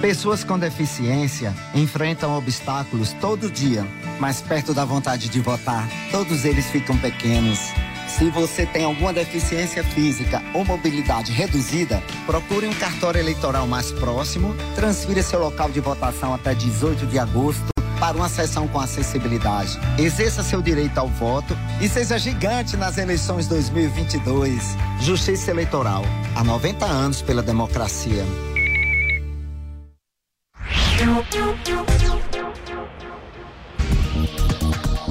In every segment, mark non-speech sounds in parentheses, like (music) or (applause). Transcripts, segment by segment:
Pessoas com deficiência enfrentam obstáculos todo dia, mas perto da vontade de votar, todos eles ficam pequenos. Se você tem alguma deficiência física ou mobilidade reduzida, procure um cartório eleitoral mais próximo, transfira seu local de votação até 18 de agosto para uma sessão com acessibilidade. Exerça seu direito ao voto e seja gigante nas eleições 2022. Justiça Eleitoral. Há 90 anos pela democracia.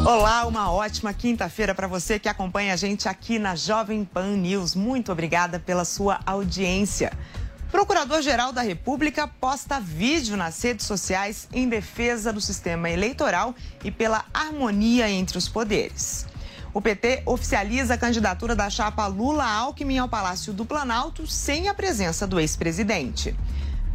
Olá, uma ótima quinta-feira para você que acompanha a gente aqui na Jovem Pan News. Muito obrigada pela sua audiência. Procurador-Geral da República posta vídeo nas redes sociais em defesa do sistema eleitoral e pela harmonia entre os poderes. O PT oficializa a candidatura da chapa Lula-Alckmin ao Palácio do Planalto sem a presença do ex-presidente.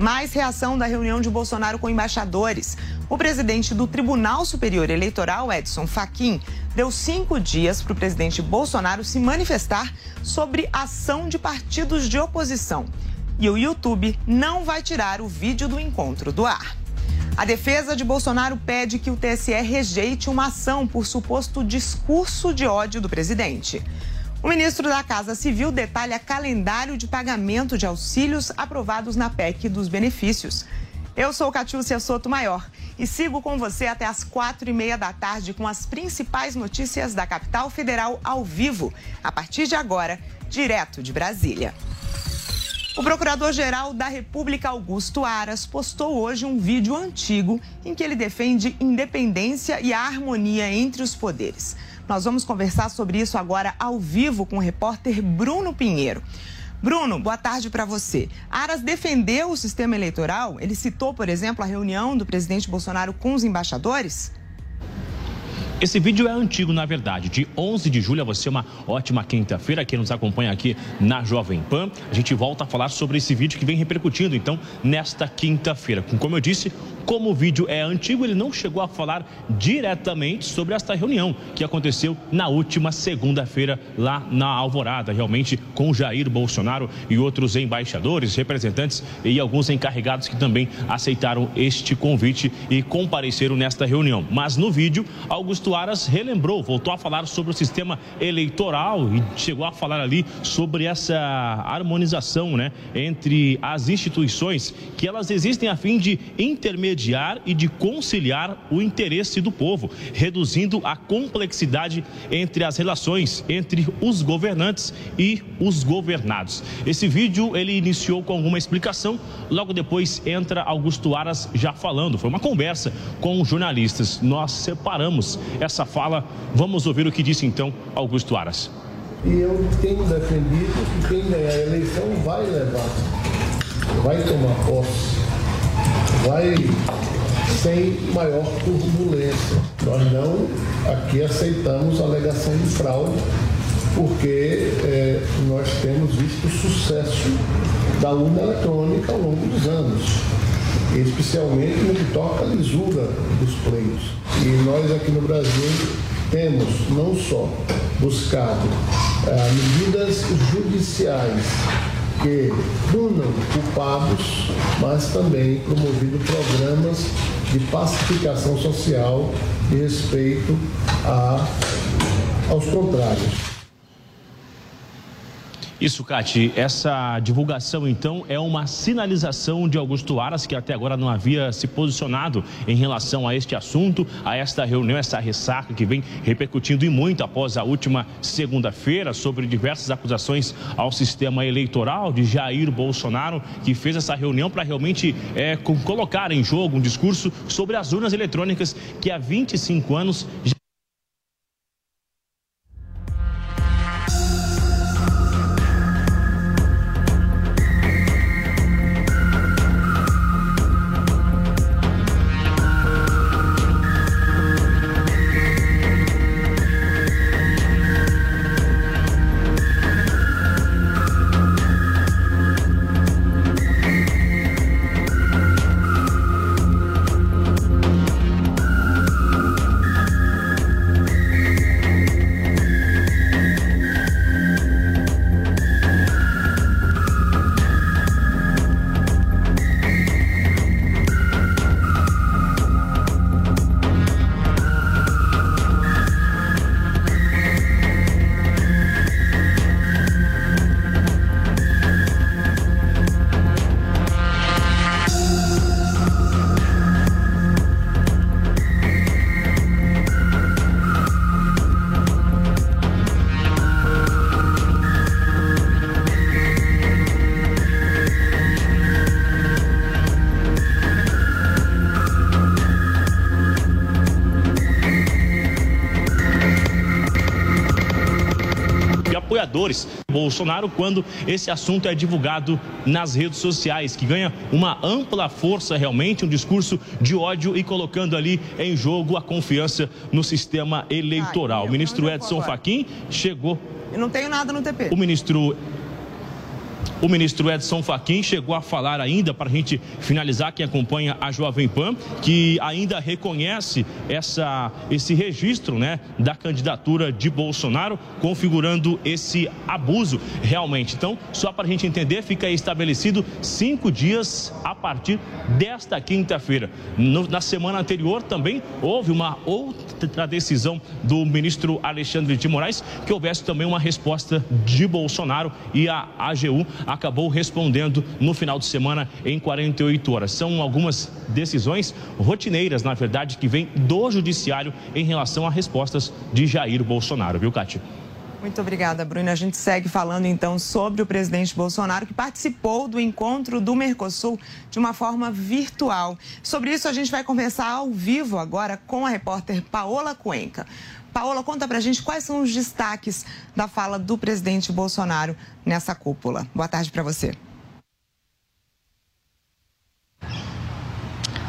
Mais reação da reunião de Bolsonaro com embaixadores. O presidente do Tribunal Superior Eleitoral, Edson Fachin, deu cinco dias para o presidente Bolsonaro se manifestar sobre ação de partidos de oposição. E o YouTube não vai tirar o vídeo do encontro do ar. A defesa de Bolsonaro pede que o TSE rejeite uma ação por suposto discurso de ódio do presidente. O ministro da Casa Civil detalha calendário de pagamento de auxílios aprovados na PEC dos benefícios. Eu sou Catiúcia Soto Maior e sigo com você até as quatro e meia da tarde com as principais notícias da capital federal ao vivo, a partir de agora, direto de Brasília. O Procurador-Geral da República, Augusto Aras, postou hoje um vídeo antigo em que ele defende independência e a harmonia entre os poderes. Nós vamos conversar sobre isso agora ao vivo com o repórter Bruno Pinheiro. Bruno, boa tarde para você. Aras defendeu o sistema eleitoral? Ele citou, por exemplo, a reunião do presidente Bolsonaro com os embaixadores? Esse vídeo é antigo, na verdade, de 11 de julho. A você uma ótima quinta-feira. Quem nos acompanha aqui na Jovem Pan, a gente volta a falar sobre esse vídeo que vem repercutindo, então, nesta quinta-feira. Como eu disse, como o vídeo é antigo, ele não chegou a falar diretamente sobre esta reunião que aconteceu na última segunda-feira lá na Alvorada, realmente com Jair Bolsonaro e outros embaixadores, representantes e alguns encarregados que também aceitaram este convite e compareceram nesta reunião. Mas no vídeo, Augusto Aras relembrou, voltou a falar sobre o sistema eleitoral e chegou a falar ali sobre essa harmonização né, entre as instituições, que elas existem a fim de intermediar e de conciliar o interesse do povo, reduzindo a complexidade entre as relações entre os governantes e os governados. Esse vídeo ele iniciou com alguma explicação, logo depois entra Augusto Aras já falando. Foi uma conversa com jornalistas. Nós separamos essa fala. Vamos ouvir o que disse então Augusto Aras. E eu tenho defendido que quem ganhar a eleição vai levar, vai tomar posse, vai sem maior turbulência. Nós não aqui aceitamos alegação de fraude, porque é, nós temos visto o sucesso da urna eletrônica ao longo dos anos, especialmente no que toca à lisura dos pleitos. E nós aqui no Brasil temos não só buscado ah, medidas judiciais que punam culpados, mas também promovido programas de pacificação social e respeito a, aos contrários. Isso, Cati. Essa divulgação, então, é uma sinalização de Augusto Aras, que até agora não havia se posicionado em relação a este assunto, a esta reunião, essa ressaca que vem repercutindo e muito após a última segunda-feira sobre diversas acusações ao sistema eleitoral de Jair Bolsonaro, que fez essa reunião para realmente é, colocar em jogo um discurso sobre as urnas eletrônicas que há 25 anos já apoiadores Bolsonaro quando esse assunto é divulgado nas redes sociais, que ganha uma ampla força realmente, um discurso de ódio e colocando ali em jogo a confiança no sistema eleitoral. o ministro Edson Fachin chegou. Eu não tenho nada no TP. O ministro o ministro Edson Fachin chegou a falar ainda, para a gente finalizar, quem acompanha a Jovem Pan, que ainda reconhece essa, esse registro né, da candidatura de Bolsonaro, configurando esse abuso realmente. Então, só para a gente entender, fica estabelecido cinco dias a partir desta quinta-feira. Na semana anterior também houve uma outra decisão do ministro Alexandre de Moraes que houvesse também uma resposta de Bolsonaro e a AGU acabou respondendo no final de semana em 48 horas. São algumas decisões rotineiras, na verdade, que vêm do judiciário em relação a respostas de Jair Bolsonaro, viu, Cátia? Muito obrigada, Bruna. A gente segue falando então sobre o presidente Bolsonaro, que participou do encontro do Mercosul de uma forma virtual. Sobre isso, a gente vai conversar ao vivo agora com a repórter Paola Cuenca. Paola, conta pra gente quais são os destaques da fala do presidente Bolsonaro nessa cúpula. Boa tarde para você.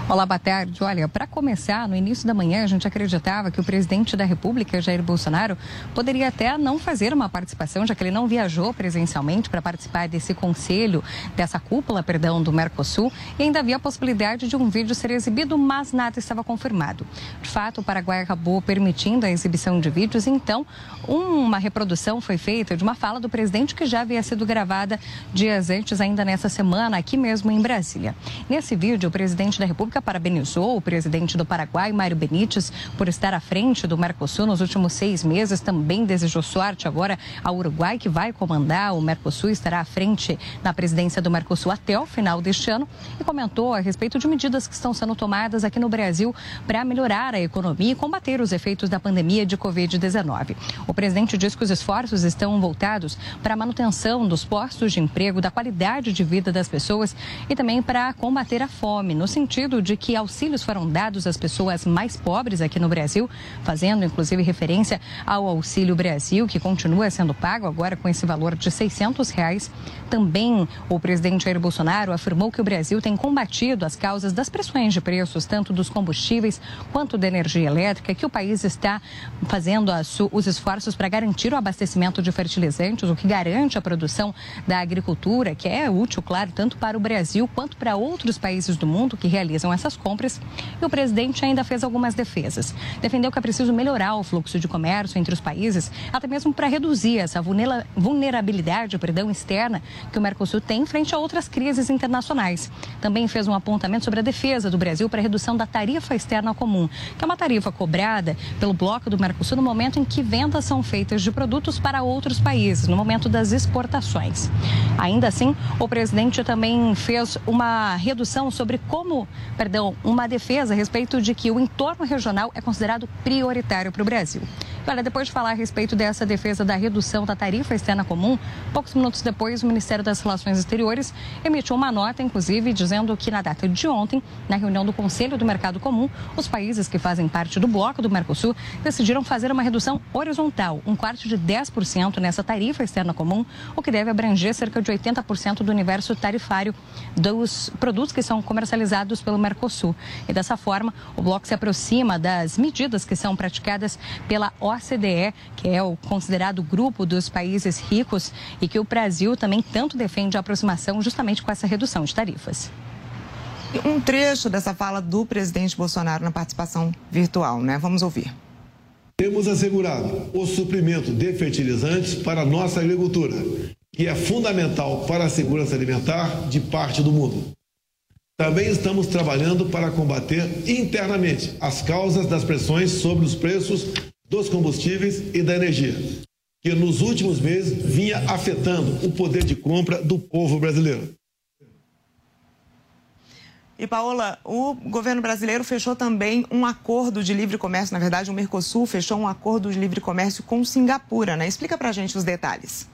Olá, boa tarde. Olha, para começar, no início da manhã a gente acreditava que o presidente da República, Jair Bolsonaro, poderia até não fazer uma participação, já que ele não viajou presencialmente para participar desse conselho, dessa cúpula, perdão, do Mercosul, e ainda havia a possibilidade de um vídeo ser exibido, mas nada estava confirmado. De fato, o Paraguai acabou permitindo a exibição de vídeos, então uma reprodução foi feita de uma fala do presidente que já havia sido gravada dias antes, ainda nessa semana, aqui mesmo em Brasília. Nesse vídeo, o presidente da República parabenizou o presidente do Paraguai, Mário Benítez, por estar à frente do Mercosul nos últimos seis meses. Também desejou sorte agora ao Uruguai, que vai comandar o Mercosul, estará à frente na presidência do Mercosul até o final deste ano. E comentou a respeito de medidas que estão sendo tomadas aqui no Brasil para melhorar a economia e combater os efeitos da pandemia de Covid-19. O presidente diz que os esforços estão voltados para a manutenção dos postos de emprego, da qualidade de vida das pessoas e também para combater a fome, no sentido de que auxílios foram dados às pessoas mais pobres aqui no Brasil, fazendo inclusive referência ao Auxílio Brasil, que continua sendo pago agora com esse valor de 600 reais. Também o presidente Jair Bolsonaro afirmou que o Brasil tem combatido as causas das pressões de preços, tanto dos combustíveis quanto da energia elétrica, que o país está fazendo os esforços para garantir o abastecimento de fertilizantes, o que garante a produção da agricultura, que é útil, claro, tanto para o Brasil quanto para outros países do mundo que realizam essas compras e o presidente ainda fez algumas defesas. Defendeu que é preciso melhorar o fluxo de comércio entre os países, até mesmo para reduzir essa vulnerabilidade perdão, externa que o Mercosul tem frente a outras crises internacionais. Também fez um apontamento sobre a defesa do Brasil para a redução da tarifa externa comum, que é uma tarifa cobrada pelo bloco do Mercosul no momento em que vendas são feitas de produtos para outros países, no momento das exportações. Ainda assim, o presidente também fez uma redução sobre como, perdão, uma defesa a respeito de que o entorno regional é considerado prioritário para o Brasil. Olha, depois de falar a respeito dessa defesa da redução da tarifa externa comum, poucos minutos depois, o Ministério das Relações Exteriores emitiu uma nota, inclusive, dizendo que na data de ontem, na reunião do Conselho do Mercado Comum, os países que fazem parte do bloco do Mercosul decidiram fazer uma redução horizontal, um quarto de 10% nessa tarifa externa comum, o que deve abranger cerca de 80% do universo tarifário dos produtos que são comercializados pelo Mercosul. E dessa forma, o bloco se aproxima das medidas que são praticadas pela OCDE, que é o considerado grupo dos países ricos e que o Brasil também tanto defende a aproximação justamente com essa redução de tarifas. Um trecho dessa fala do presidente Bolsonaro na participação virtual, né? Vamos ouvir. Temos assegurado o suprimento de fertilizantes para a nossa agricultura, que é fundamental para a segurança alimentar de parte do mundo. Também estamos trabalhando para combater internamente as causas das pressões sobre os preços dos combustíveis e da energia, que nos últimos meses vinha afetando o poder de compra do povo brasileiro. E, Paola, o governo brasileiro fechou também um acordo de livre comércio, na verdade, o Mercosul fechou um acordo de livre comércio com Singapura, né? Explica pra gente os detalhes.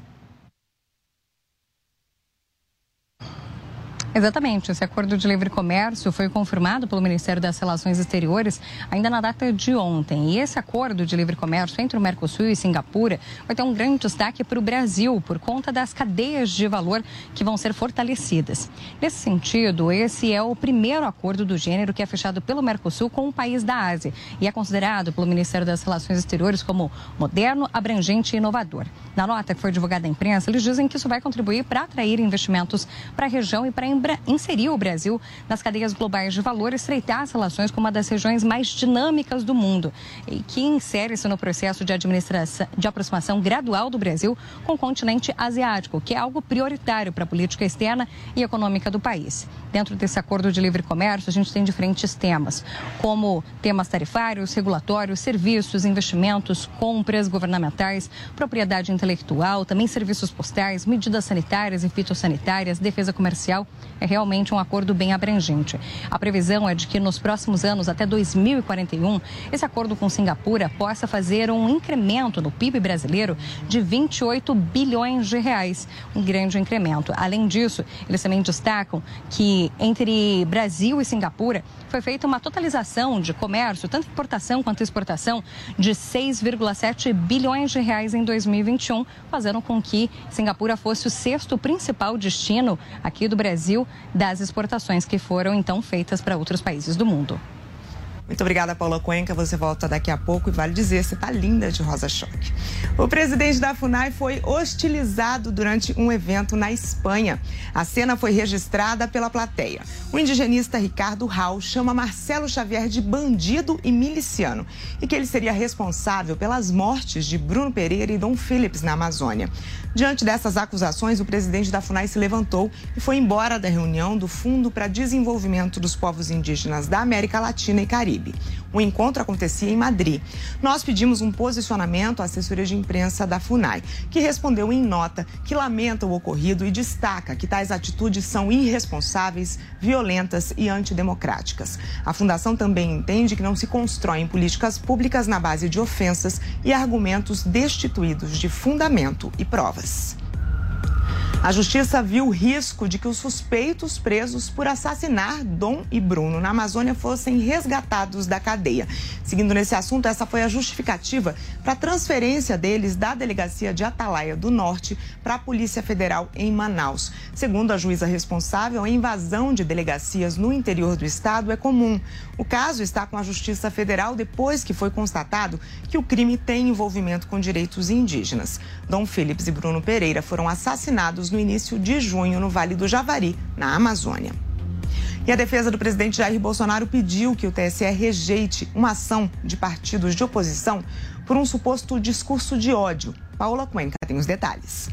Exatamente. Esse acordo de livre comércio foi confirmado pelo Ministério das Relações Exteriores ainda na data de ontem. E esse acordo de livre comércio entre o Mercosul e Singapura vai ter um grande destaque para o Brasil por conta das cadeias de valor que vão ser fortalecidas. Nesse sentido, esse é o primeiro acordo do gênero que é fechado pelo Mercosul com um país da Ásia e é considerado pelo Ministério das Relações Exteriores como moderno, abrangente e inovador. Na nota que foi divulgada à imprensa, eles dizem que isso vai contribuir para atrair investimentos para a região e para inserir o Brasil nas cadeias globais de valor estreitar as relações com uma das regiões mais dinâmicas do mundo e que insere-se no processo de, administração, de aproximação gradual do Brasil com o continente asiático, que é algo prioritário para a política externa e econômica do país. Dentro desse acordo de livre comércio, a gente tem diferentes temas, como temas tarifários, regulatórios, serviços, investimentos, compras governamentais, propriedade intelectual, também serviços postais, medidas sanitárias e fitossanitárias, defesa comercial. É realmente um acordo bem abrangente. A previsão é de que nos próximos anos, até 2041, esse acordo com Singapura possa fazer um incremento no PIB brasileiro de 28 bilhões de reais, um grande incremento. Além disso, eles também destacam que entre Brasil e Singapura foi feita uma totalização de comércio, tanto importação quanto exportação, de 6,7 bilhões de reais em 2021, fazendo com que Singapura fosse o sexto principal destino aqui do Brasil das exportações que foram então feitas para outros países do mundo. Muito obrigada, Paula Cuenca. Você volta daqui a pouco e vale dizer, você está linda de rosa choque. O presidente da FUNAI foi hostilizado durante um evento na Espanha. A cena foi registrada pela plateia. O indigenista Ricardo Raul chama Marcelo Xavier de bandido e miliciano e que ele seria responsável pelas mortes de Bruno Pereira e Dom Phillips na Amazônia. Diante dessas acusações, o presidente da FUNAI se levantou e foi embora da reunião do Fundo para Desenvolvimento dos Povos Indígenas da América Latina e Caribe. O encontro acontecia em Madrid. Nós pedimos um posicionamento à assessoria de imprensa da FUNAI, que respondeu em nota que lamenta o ocorrido e destaca que tais atitudes são irresponsáveis, violentas e antidemocráticas. A Fundação também entende que não se constroem políticas públicas na base de ofensas e argumentos destituídos de fundamento e provas. Jesus. A justiça viu o risco de que os suspeitos presos por assassinar Dom e Bruno na Amazônia fossem resgatados da cadeia. Seguindo nesse assunto, essa foi a justificativa para a transferência deles da delegacia de Atalaia do Norte para a Polícia Federal em Manaus. Segundo a juíza responsável, a invasão de delegacias no interior do estado é comum. O caso está com a Justiça Federal depois que foi constatado que o crime tem envolvimento com direitos indígenas. Dom Phillips e Bruno Pereira foram assassinados no início de junho no Vale do Javari, na Amazônia. E a defesa do presidente Jair Bolsonaro pediu que o TSE rejeite uma ação de partidos de oposição por um suposto discurso de ódio. Paula Cuenca tem os detalhes.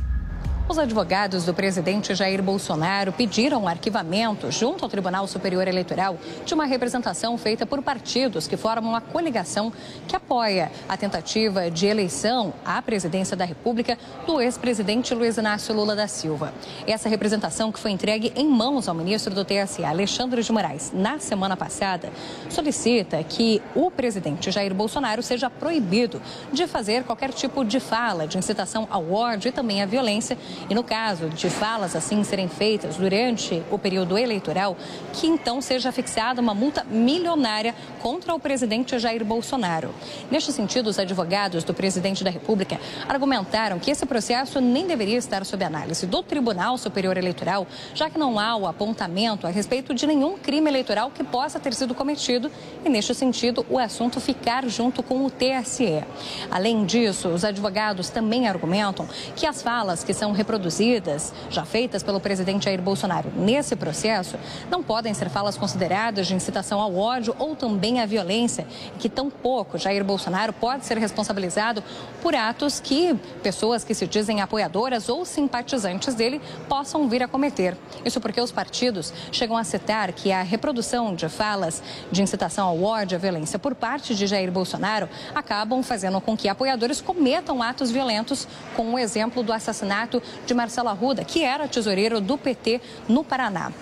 Os advogados do presidente Jair Bolsonaro pediram arquivamento, junto ao Tribunal Superior Eleitoral, de uma representação feita por partidos que formam uma coligação que apoia a tentativa de eleição à presidência da República do ex-presidente Luiz Inácio Lula da Silva. Essa representação, que foi entregue em mãos ao ministro do TSE, Alexandre de Moraes, na semana passada, solicita que o presidente Jair Bolsonaro seja proibido de fazer qualquer tipo de fala de incitação ao ódio e também à violência e no caso de falas assim serem feitas durante o período eleitoral, que então seja fixada uma multa milionária contra o presidente Jair Bolsonaro. Neste sentido, os advogados do presidente da República argumentaram que esse processo nem deveria estar sob análise do Tribunal Superior Eleitoral, já que não há o apontamento a respeito de nenhum crime eleitoral que possa ter sido cometido e, neste sentido, o assunto ficar junto com o TSE. Além disso, os advogados também argumentam que as falas que são reproduzidas, já feitas pelo presidente Jair Bolsonaro nesse processo, não podem ser falas consideradas de incitação ao ódio ou também à violência, e que tampouco Jair Bolsonaro pode ser responsabilizado por atos que pessoas que se dizem apoiadoras ou simpatizantes dele possam vir a cometer. Isso porque os partidos chegam a citar que a reprodução de falas de incitação ao ódio à violência por parte de Jair Bolsonaro acabam fazendo com que apoiadores cometam atos violentos, com o exemplo do assassinato de Marcelo Arruda, que era tesoureiro do PT no Paraná.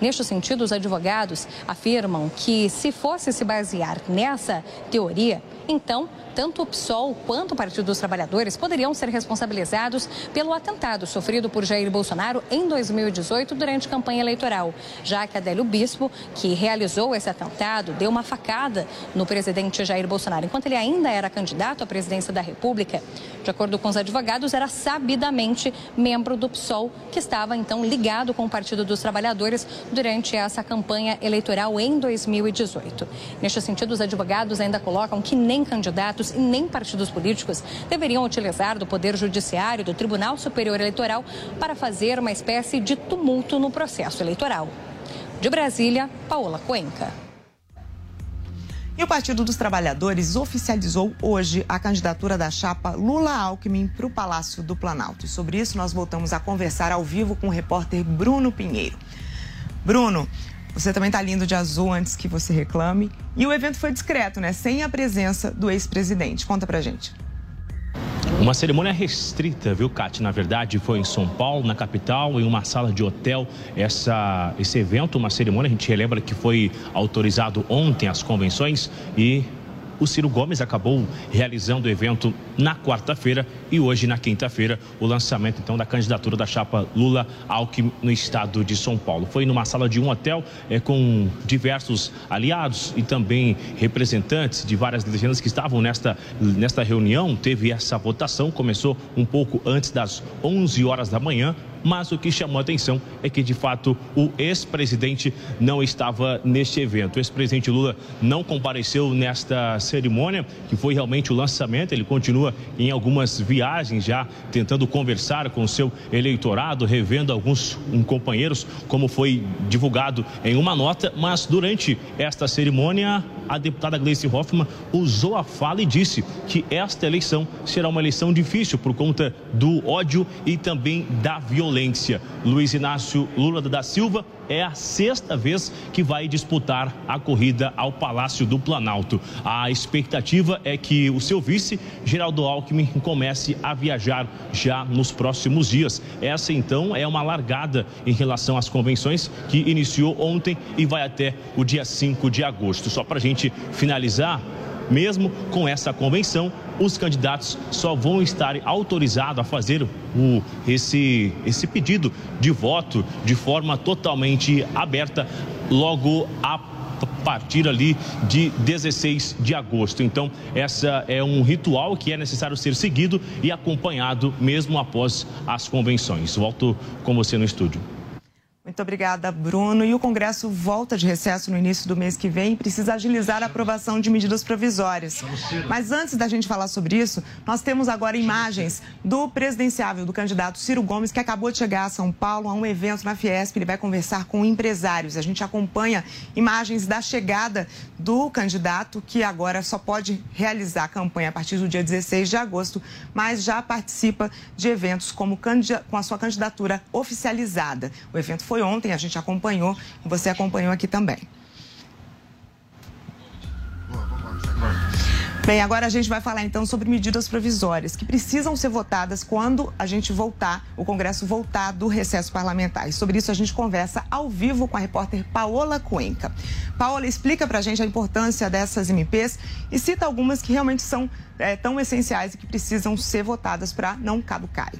Neste sentido, os advogados afirmam que, se fosse se basear nessa teoria, Então, tanto o PSOL quanto o Partido dos Trabalhadores poderiam ser responsabilizados pelo atentado sofrido por Jair Bolsonaro em 2018 durante a campanha eleitoral, já que Adélio Bispo, que realizou esse atentado, deu uma facada no presidente Jair Bolsonaro enquanto ele ainda era candidato à presidência da República. De acordo com os advogados, era sabidamente membro do PSOL, que estava então ligado com o Partido dos Trabalhadores durante essa campanha eleitoral em 2018. Neste sentido, os advogados ainda colocam que nem candidatos e nem partidos políticos deveriam utilizar do Poder Judiciário do Tribunal Superior Eleitoral para fazer uma espécie de tumulto no processo eleitoral. De Brasília, Paola Cuenca. E o Partido dos Trabalhadores oficializou hoje a candidatura da chapa Lula Alckmin para o Palácio do Planalto. E sobre isso nós voltamos a conversar ao vivo com o repórter Bruno Pinheiro. Bruno, você também está lindo de azul antes que você reclame. E o evento foi discreto, né? Sem a presença do ex-presidente. Conta pra gente. Uma cerimônia restrita, viu, Kate? Na verdade, foi em São Paulo, na capital, em uma sala de hotel. Essa, esse evento, uma cerimônia, a gente relembra que foi autorizado ontem as convenções e o Ciro Gomes acabou realizando o evento na quarta-feira e hoje, na quinta-feira, o lançamento então da candidatura da chapa Lula Alckmin no estado de São Paulo. Foi numa sala de um hotel é, com diversos aliados e também representantes de várias legendas que estavam nesta, nesta reunião. Teve essa votação, começou um pouco antes das 11 horas da manhã mas o que chamou a atenção é que, de fato, o ex-presidente não estava neste evento. O ex-presidente Lula não compareceu nesta cerimônia, que foi realmente o lançamento. Ele continua em algumas viagens já, tentando conversar com o seu eleitorado, revendo alguns companheiros, como foi divulgado em uma nota. Mas durante esta cerimônia, a deputada Gleice Hoffmann usou a fala e disse que esta eleição será uma eleição difícil por conta do ódio e também da violência violência. Luiz Inácio Lula da Silva é a sexta vez que vai disputar a corrida ao Palácio do Planalto. A expectativa é que o seu vice, Geraldo Alckmin, comece a viajar já nos próximos dias. Essa, então, é uma largada em relação às convenções que iniciou ontem e vai até o dia 5 de agosto. Só para a gente finalizar, mesmo com essa convenção, os candidatos só vão estar autorizados a fazer o, esse, esse pedido de voto de forma totalmente aberta logo a partir ali de 16 de agosto. Então, essa é um ritual que é necessário ser seguido e acompanhado mesmo após as convenções. Volto com você no estúdio. Muito obrigada, Bruno. E o Congresso volta de recesso no início do mês que vem e precisa agilizar a aprovação de medidas provisórias. Mas antes da gente falar sobre isso, nós temos agora imagens do presidenciável do candidato Ciro Gomes, que acabou de chegar a São Paulo a um evento na Fiesp. Ele vai conversar com empresários. A gente acompanha imagens da chegada do candidato, que agora só pode realizar a campanha a partir do dia 16 de agosto, mas já participa de eventos como com a sua candidatura oficializada. O evento foi foi ontem, a gente acompanhou e você acompanhou aqui também. Bem, agora a gente vai falar então sobre medidas provisórias que precisam ser votadas quando a gente voltar, o Congresso voltar do recesso parlamentar. E sobre isso a gente conversa ao vivo com a repórter Paola Cuenca. Paola, explica pra gente a importância dessas MPs e cita algumas que realmente são é, tão essenciais e que precisam ser votadas para não caducarem.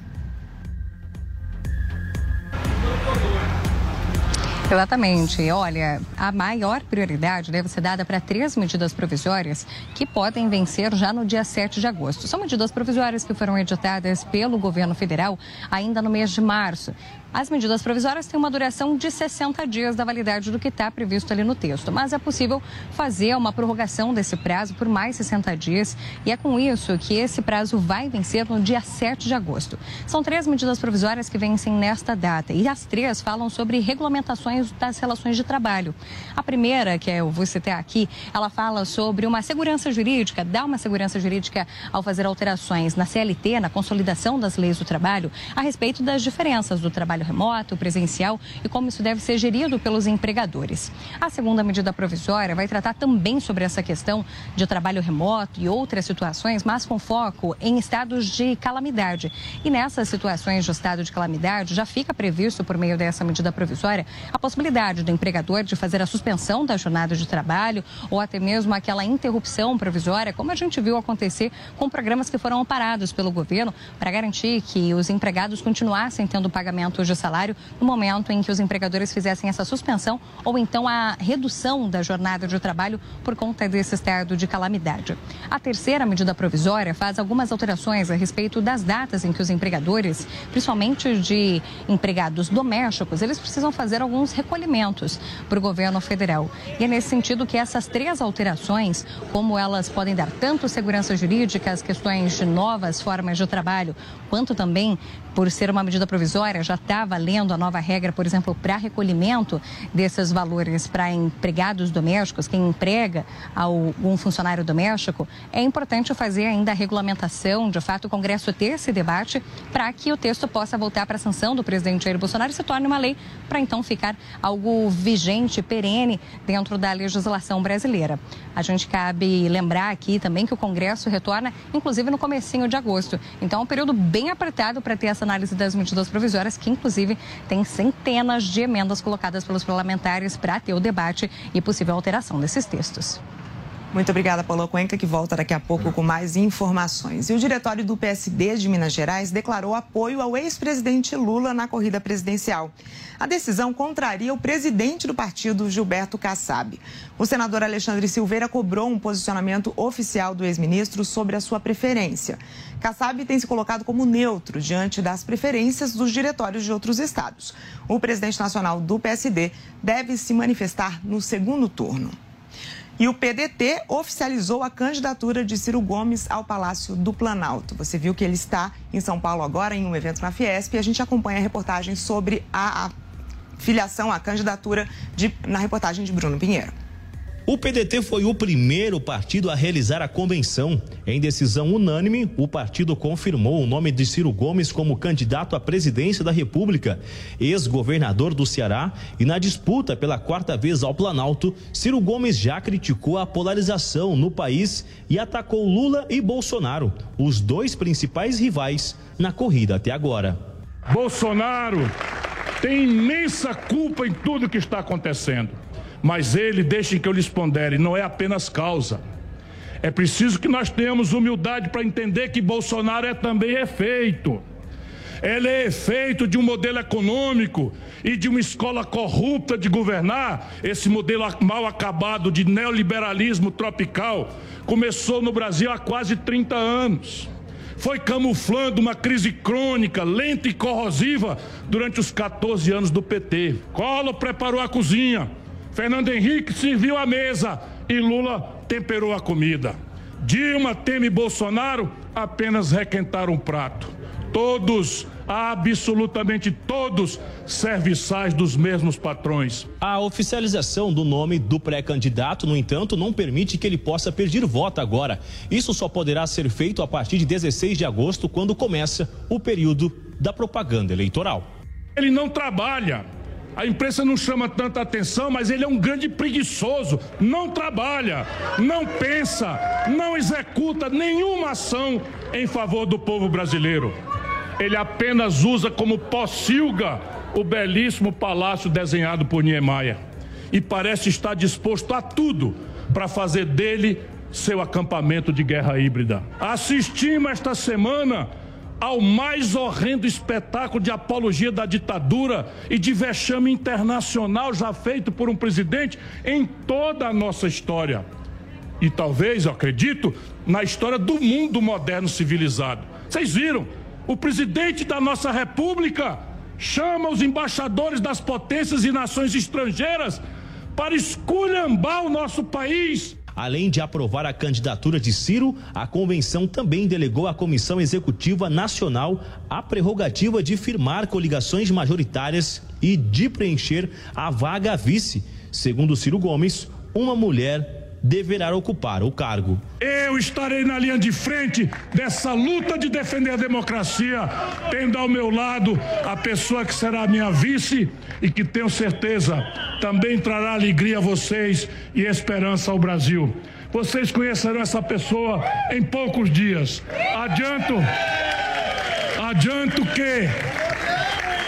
Exatamente. Olha, a maior prioridade deve ser dada para três medidas provisórias que podem vencer já no dia 7 de agosto. São medidas provisórias que foram editadas pelo governo federal ainda no mês de março. As medidas provisórias têm uma duração de 60 dias da validade do que está previsto ali no texto, mas é possível fazer uma prorrogação desse prazo por mais 60 dias e é com isso que esse prazo vai vencer no dia 7 de agosto. São três medidas provisórias que vencem nesta data e as três falam sobre regulamentações das relações de trabalho. A primeira, que eu vou citar aqui, ela fala sobre uma segurança jurídica, dá uma segurança jurídica ao fazer alterações na CLT, na consolidação das leis do trabalho, a respeito das diferenças do trabalho trabalho remoto, presencial e como isso deve ser gerido pelos empregadores. A segunda medida provisória vai tratar também sobre essa questão de trabalho remoto e outras situações, mas com foco em estados de calamidade. E nessas situações de estado de calamidade, já fica previsto, por meio dessa medida provisória, a possibilidade do empregador de fazer a suspensão da jornada de trabalho ou até mesmo aquela interrupção provisória, como a gente viu acontecer com programas que foram parados pelo governo para garantir que os empregados continuassem tendo pagamento de salário no momento em que os empregadores fizessem essa suspensão ou então a redução da jornada de trabalho por conta desse estado de calamidade. A terceira medida provisória faz algumas alterações a respeito das datas em que os empregadores, principalmente de empregados domésticos, eles precisam fazer alguns recolhimentos para o governo federal. E é nesse sentido que essas três alterações, como elas podem dar tanto segurança jurídica, as questões de novas formas de trabalho, quanto também por ser uma medida provisória, já está valendo a nova regra, por exemplo, para recolhimento desses valores para empregados domésticos, quem emprega algum funcionário doméstico, é importante fazer ainda a regulamentação, de fato, o Congresso ter esse debate para que o texto possa voltar para a sanção do presidente Jair Bolsonaro e se torne uma lei para então ficar algo vigente, perene dentro da legislação brasileira. A gente cabe lembrar aqui também que o Congresso retorna, inclusive no comecinho de agosto. Então, é um período bem apertado para ter essa análise das medidas provisórias, que inclusive tem centenas de emendas colocadas pelos parlamentares para ter o debate e possível alteração desses textos. Muito obrigada, Paulo Cuenca, que volta daqui a pouco com mais informações. E o diretório do PSD de Minas Gerais declarou apoio ao ex-presidente Lula na corrida presidencial. A decisão contraria o presidente do partido, Gilberto Kassab. O senador Alexandre Silveira cobrou um posicionamento oficial do ex-ministro sobre a sua preferência. Kassab tem se colocado como neutro diante das preferências dos diretórios de outros estados. O presidente nacional do PSD deve se manifestar no segundo turno. E o PDT oficializou a candidatura de Ciro Gomes ao Palácio do Planalto. Você viu que ele está em São Paulo agora, em um evento na Fiesp, e a gente acompanha a reportagem sobre a, filiação, a candidatura de, na reportagem de Bruno Pinheiro. O PDT foi o primeiro partido a realizar a convenção. Em decisão unânime, o partido confirmou o nome de Ciro Gomes como candidato à presidência da República, ex-governador do Ceará, e na disputa pela quarta vez ao Planalto, Ciro Gomes já criticou a polarização no país e atacou Lula e Bolsonaro, os dois principais rivais na corrida até agora. Bolsonaro tem imensa culpa em tudo que está acontecendo. Mas ele, deixem que eu lhes pondere, não é apenas causa. É preciso que nós tenhamos humildade para entender que Bolsonaro é também efeito. Ele é efeito de um modelo econômico e de uma escola corrupta de governar. Esse modelo mal acabado de neoliberalismo tropical começou no Brasil há quase 30 anos. Foi camuflando uma crise crônica, lenta e corrosiva durante os 14 anos do PT. Collor preparou a cozinha Fernando Henrique serviu a mesa e Lula temperou a comida. Dilma teme Bolsonaro apenas requentar um prato. Todos, absolutamente todos, serviçais dos mesmos patrões. A oficialização do nome do pré-candidato, no entanto, não permite que ele possa pedir voto agora. Isso só poderá ser feito a partir de 16 de agosto, quando começa o período da propaganda eleitoral. Ele não trabalha. A imprensa não chama tanta atenção, mas ele é um grande preguiçoso. Não trabalha, não pensa, não executa nenhuma ação em favor do povo brasileiro. Ele apenas usa como pocilga o belíssimo palácio desenhado por Niemeyer. E parece estar disposto a tudo para fazer dele seu acampamento de guerra híbrida. Assistimos esta semana ao mais horrendo espetáculo de apologia da ditadura e de vexame internacional já feito por um presidente em toda a nossa história. E talvez, eu acredito, na história do mundo moderno civilizado. Vocês viram? O presidente da nossa república chama os embaixadores das potências e nações estrangeiras para esculhambar o nosso país Além de aprovar a candidatura de Ciro, a convenção também delegou à Comissão Executiva Nacional a prerrogativa de firmar coligações majoritárias e de preencher a vaga vice. Segundo Ciro Gomes, uma mulher deverá ocupar o cargo. Eu estarei na linha de frente dessa luta de defender a democracia, tendo ao meu lado a pessoa que será minha vice e que tenho certeza também trará alegria a vocês e esperança ao Brasil. Vocês conhecerão essa pessoa em poucos dias. Adianto, adianto que,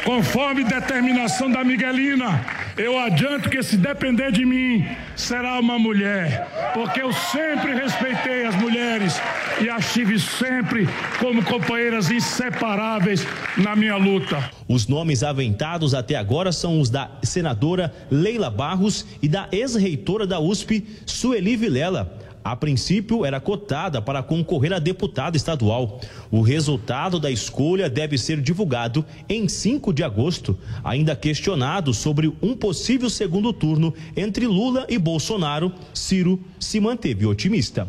conforme determinação da Miguelina, eu adianto que se depender de mim, será uma mulher, porque eu sempre respeitei as mulheres e as tive sempre como companheiras inseparáveis na minha luta. Os nomes aventados até agora são os da senadora Leila Barros e da ex-reitora da USP, Sueli Vilela. A princípio, era cotada para concorrer a deputada estadual. O resultado da escolha deve ser divulgado em 5 de agosto. Ainda questionado sobre um possível segundo turno entre Lula e Bolsonaro, Ciro se manteve otimista.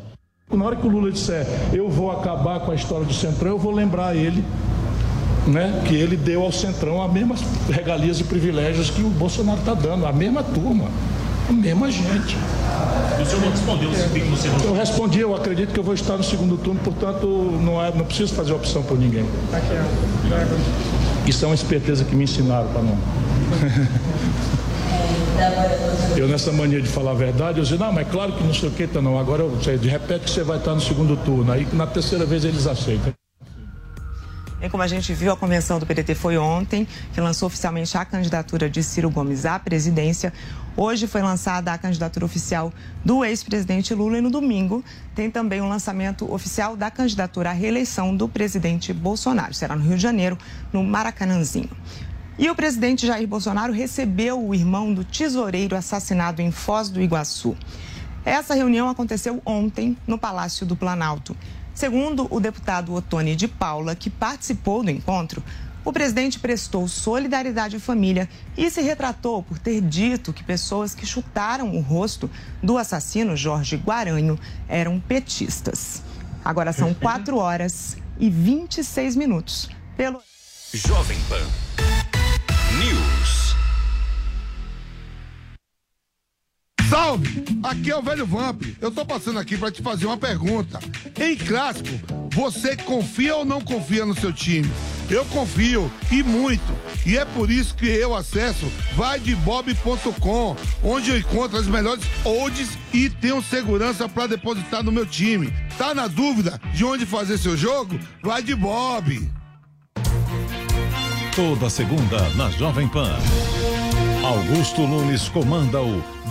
Na hora que o Lula disser eu vou acabar com a história do Centrão, eu vou lembrar ele né, que ele deu ao Centrão as mesmas regalias e privilégios que o Bolsonaro está dando, a mesma turma, a mesma gente. O senhor não respondeu segundo Eu respondi, eu acredito que eu vou estar no segundo turno, portanto, não, é, não preciso fazer opção por ninguém. Isso é uma esperteza que me ensinaram para não. (laughs) Eu nessa mania de falar a verdade, eu disse, não, mas claro que não sei o que, tá não. Agora eu sei, de repente que você vai estar no segundo turno. Aí na terceira vez eles aceitam. E como a gente viu, a convenção do PDT foi ontem, que lançou oficialmente a candidatura de Ciro Gomes à presidência. Hoje foi lançada a candidatura oficial do ex-presidente Lula e no domingo tem também o lançamento oficial da candidatura à reeleição do presidente Bolsonaro. Será no Rio de Janeiro, no Maracanãzinho. E o presidente Jair Bolsonaro recebeu o irmão do tesoureiro assassinado em Foz do Iguaçu. Essa reunião aconteceu ontem no Palácio do Planalto. Segundo o deputado Otone de Paula, que participou do encontro, o presidente prestou solidariedade à família e se retratou por ter dito que pessoas que chutaram o rosto do assassino Jorge Guaranho eram petistas. Agora são 4 horas e 26 minutos. Pelo Jovem Pan News. Salve! Aqui é o velho Vamp. Eu tô passando aqui para te fazer uma pergunta. Em clássico, você confia ou não confia no seu time? Eu confio e muito. E é por isso que eu acesso vaidebob.com, onde eu encontro as melhores odds e tenho segurança para depositar no meu time. Tá na dúvida de onde fazer seu jogo? Vai de Bob. Toda segunda na Jovem Pan. Augusto Nunes comanda o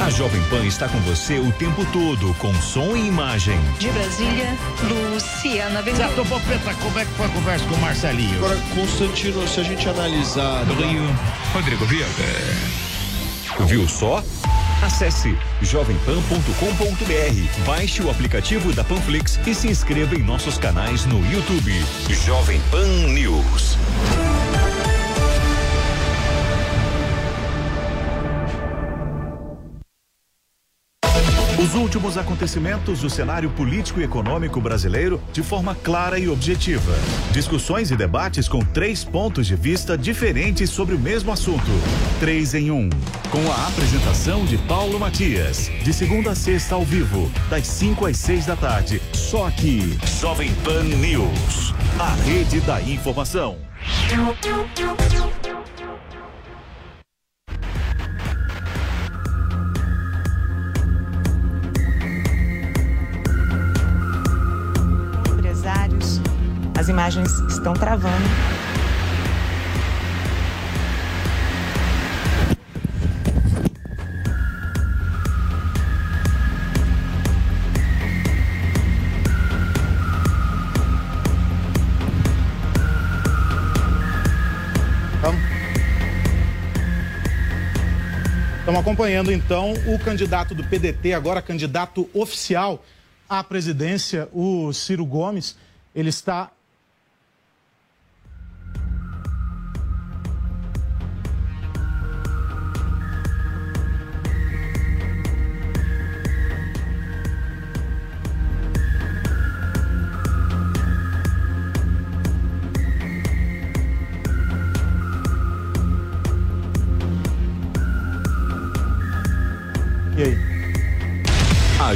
A Jovem Pan está com você o tempo todo, com som e imagem. De Brasília, Luciana Zé Ventura. Popeta, como é que foi a conversa com o Marcelinho? Agora, Constantino, se a gente analisar. Do Rio, Rodrigo Viana. Viu só? Acesse jovempan.com.br, baixe o aplicativo da Panflix e se inscreva em nossos canais no YouTube. Jovem Pan News. Os últimos acontecimentos do cenário político e econômico brasileiro de forma clara e objetiva. Discussões e debates com três pontos de vista diferentes sobre o mesmo assunto. Três em um. Com a apresentação de Paulo Matias. De segunda a sexta ao vivo, das 5 às 6 da tarde. Só aqui. Jovem Pan News. A rede da informação. As imagens estão travando. Estamos acompanhando então o candidato do PDT, agora candidato oficial à presidência, o Ciro Gomes. Ele está.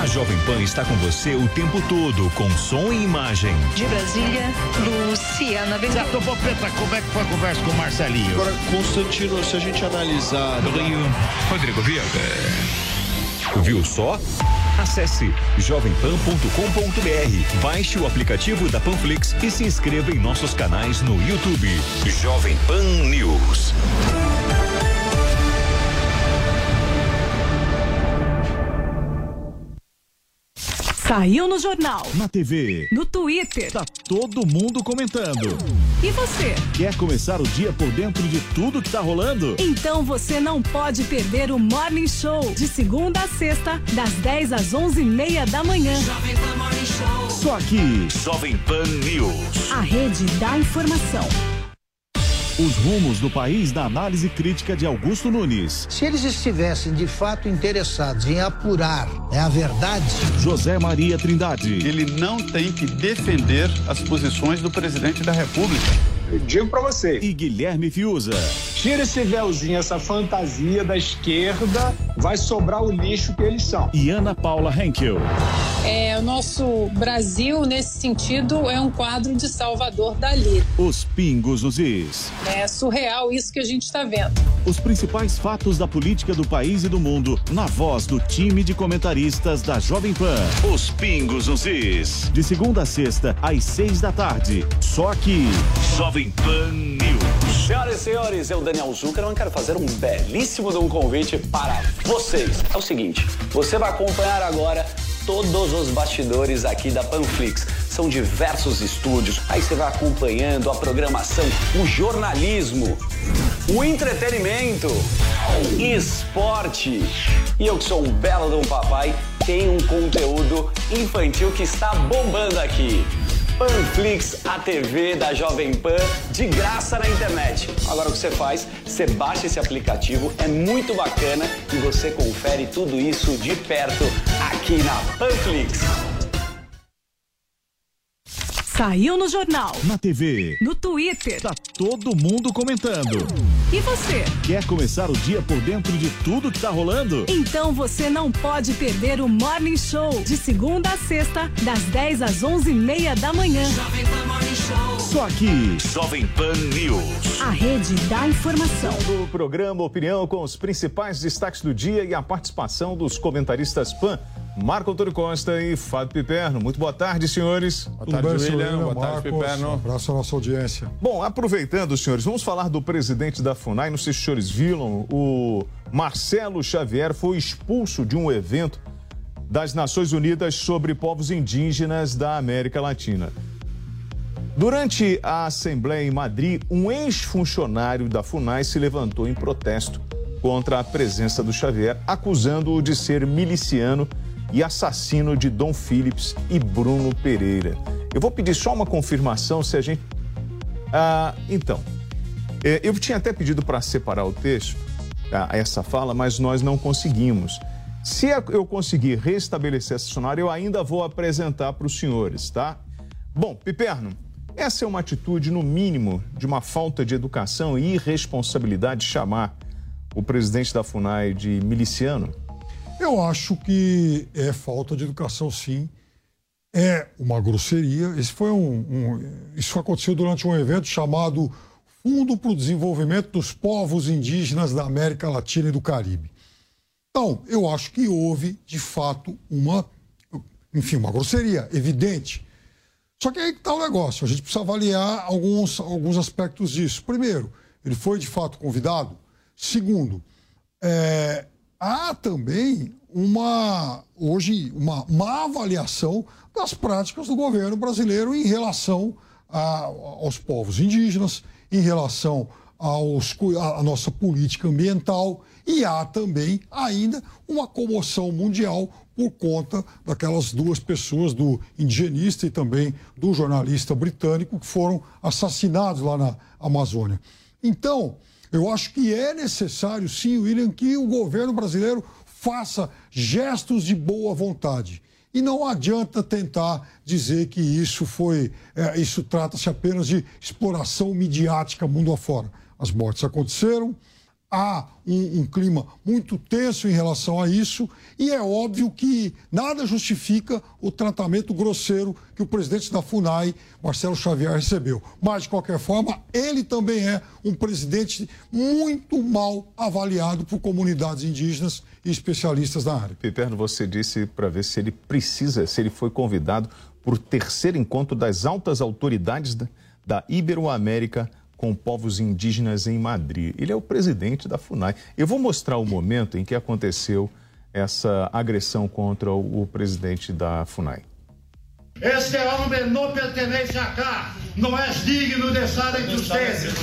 A Jovem Pan está com você o tempo todo, com som e imagem. De Brasília, Luciana Zé Ventura. Popeta, como é que foi a conversa com o Marcelinho? Agora, Constantino, se a gente analisar. Rodrigo Viana. Viu só? Acesse jovempan.com.br, baixe o aplicativo da Panflix e se inscreva em nossos canais no YouTube. Jovem Pan News. Saiu no jornal, Na TV. no Twitter. Tá todo mundo comentando. E você? Quer começar o dia por dentro de tudo que tá rolando? Então você não pode perder o Morning Show de segunda a sexta, das 10 às 11h30 da manhã. Só aqui. Jovem Pan News. A rede da informação. Os rumos do país na análise crítica de Augusto Nunes. Se eles estivessem de fato interessados em apurar né, a verdade, José Maria Trindade. Ele não tem que defender as posições do presidente da República. Eu digo pra você. E Guilherme Fiuza. Tira esse véuzinho, essa fantasia da esquerda, vai sobrar o lixo que eles são. E Ana Paula Henkel. É, o nosso Brasil, nesse sentido, é um quadro de Salvador Dali. Os pingos nos is. É surreal isso que a gente está vendo. Os principais fatos da política do país e do mundo, na voz do time de comentaristas da Jovem Pan. Os pingos nos is. De segunda a sexta, às seis da tarde. Só aqui. Jovem Pan News. Senhoras e senhores, eu, Daniel Zuckerman, quero fazer um belíssimo de um convite para vocês. É o seguinte, você vai acompanhar agora todos os bastidores aqui da Panflix. São diversos estúdios, aí você vai acompanhando a programação, o jornalismo, o entretenimento, esporte. E eu que sou um belo de um papai, tenho um conteúdo infantil que está bombando aqui. Panflix, a TV da Jovem Pan, de graça na internet. Agora o que você faz? Você baixa esse aplicativo, é muito bacana e você confere tudo isso de perto aqui na Panflix. Saiu no jornal, Na TV. no Twitter. Tá todo mundo comentando. E você? Quer começar o dia por dentro de tudo que tá rolando? Então você não pode perder o Morning Show de segunda a sexta, das 10 às 11h30 da manhã. Só aqui. Jovem Pan News. A rede da informação. Do programa Opinião com os principais destaques do dia e a participação dos comentaristas Pan, Marco Antônio Costa e Fábio Piperno. Muito boa tarde, senhores. Boa tarde, William. Boa tarde, Piperno. Um abraço à nossa audiência. Bom, aproveitando, senhores, vamos falar do presidente da FUNAI. Não sei se os senhores viram, o Marcelo Xavier foi expulso de um evento das Nações Unidas sobre povos indígenas da América Latina. Durante a Assembleia em Madrid, um ex-funcionário da FUNAI se levantou em protesto contra a presença do Xavier, acusando-o de ser miliciano e assassino de Dom Phillips e Bruno Pereira. Eu vou pedir só uma confirmação se a gente. Ah, então, eh, eu tinha até pedido para separar o texto, ah, essa fala, mas nós não conseguimos. Se eu conseguir restabelecer essa sonora, eu ainda vou apresentar para os senhores, tá? Bom, Piperno, essa é uma atitude, no mínimo, de uma falta de educação e irresponsabilidade chamar o presidente da FUNAI de miliciano? Eu acho que é falta de educação, sim. É uma grosseria. Esse foi um, um- isso aconteceu durante um evento chamado Fundo para o Desenvolvimento dos Povos Indígenas da América Latina e do Caribe. Então, eu acho que houve, de fato, uma, enfim, uma grosseria evidente. Só que aí que está o negócio. A gente precisa avaliar alguns, alguns aspectos disso. Primeiro, ele foi de fato convidado. Segundo, é, há também uma hoje uma má avaliação das práticas do governo brasileiro em relação a- aos povos indígenas, em relação aos, à à nossa política ambiental e há também ainda uma comoção mundial por conta daquelas duas pessoas, do indigenista e também do jornalista britânico, que foram assassinados lá na Amazônia. Então, eu acho que é necessário, sim, William, que o governo brasileiro faça gestos de boa vontade. E não adianta tentar dizer que isso foi, é, isso trata-se apenas de exploração midiática mundo afora. As mortes aconteceram, há um, um clima muito tenso em relação a isso, e é óbvio que nada justifica o tratamento grosseiro que o presidente da FUNAI, Marcelo Xavier, recebeu. Mas, de qualquer forma, ele também é um presidente muito mal avaliado por comunidades indígenas e especialistas da área. Piperno, você disse para ver se ele precisa, se ele foi convidado para o terceiro encontro das altas autoridades da, da Iberoamérica com povos indígenas em Madrid. Ele é o presidente da FUNAI. Eu vou mostrar o momento em que aconteceu essa agressão contra o, presidente da FUNAI. Este homem não pertence acá. Não é digno de estar entre vocês.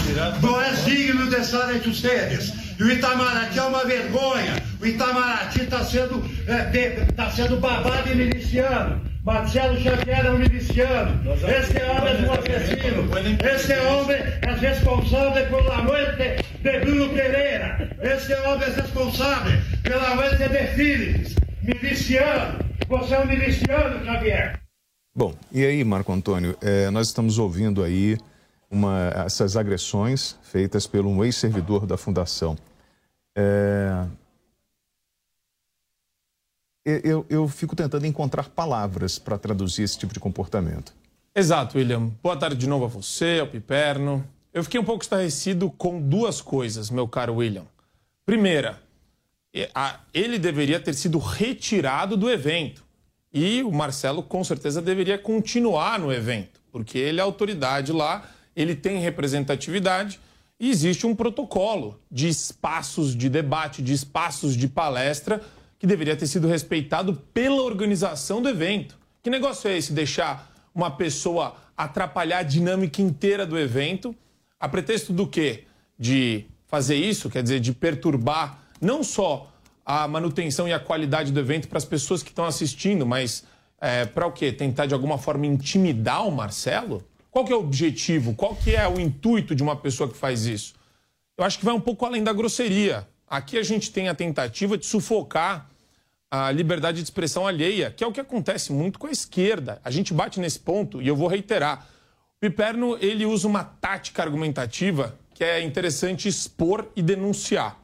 Não é digno de estar entre vocês. E o Itamaraty é uma vergonha. O Itamaraty está sendo, é, tá sendo babado e miliciano. Marcelo Xavier é um miliciano. Este homem é um assassino. Este homem é responsável pela morte de Bruno Pereira. Este homem é responsável pela morte de Philips. Miliciano. Você é um miliciano, Xavier. Bom, e aí, Marco Antônio, eh, nós estamos ouvindo aí uma, essas agressões feitas por um ex-servidor da Fundação. Eh, eu, eu fico tentando encontrar palavras para traduzir esse tipo de comportamento. Exato, William. Boa tarde de novo a você, ao Piperno. Eu fiquei um pouco estarrecido com duas coisas, meu caro William. Primeira, ele deveria ter sido retirado do evento. E o Marcelo, com certeza, deveria continuar no evento, porque ele é autoridade lá, ele tem representatividade e existe um protocolo de espaços de debate, de espaços de palestra que deveria ter sido respeitado pela organização do evento. Que negócio é esse deixar uma pessoa atrapalhar a dinâmica inteira do evento a pretexto do quê? De fazer isso, quer dizer, de perturbar não só a manutenção e a qualidade do evento para as pessoas que estão assistindo, mas para o quê? Tentar de alguma forma intimidar o Marcelo? Qual que é o objetivo? Qual que é o intuito de uma pessoa que faz isso? Eu acho que vai um pouco além da grosseria. Aqui a gente tem a tentativa de sufocar a liberdade de expressão alheia, que é o que acontece muito com a esquerda. A gente bate nesse ponto e eu vou reiterar. O Piperno ele usa uma tática argumentativa que é interessante expor e denunciar.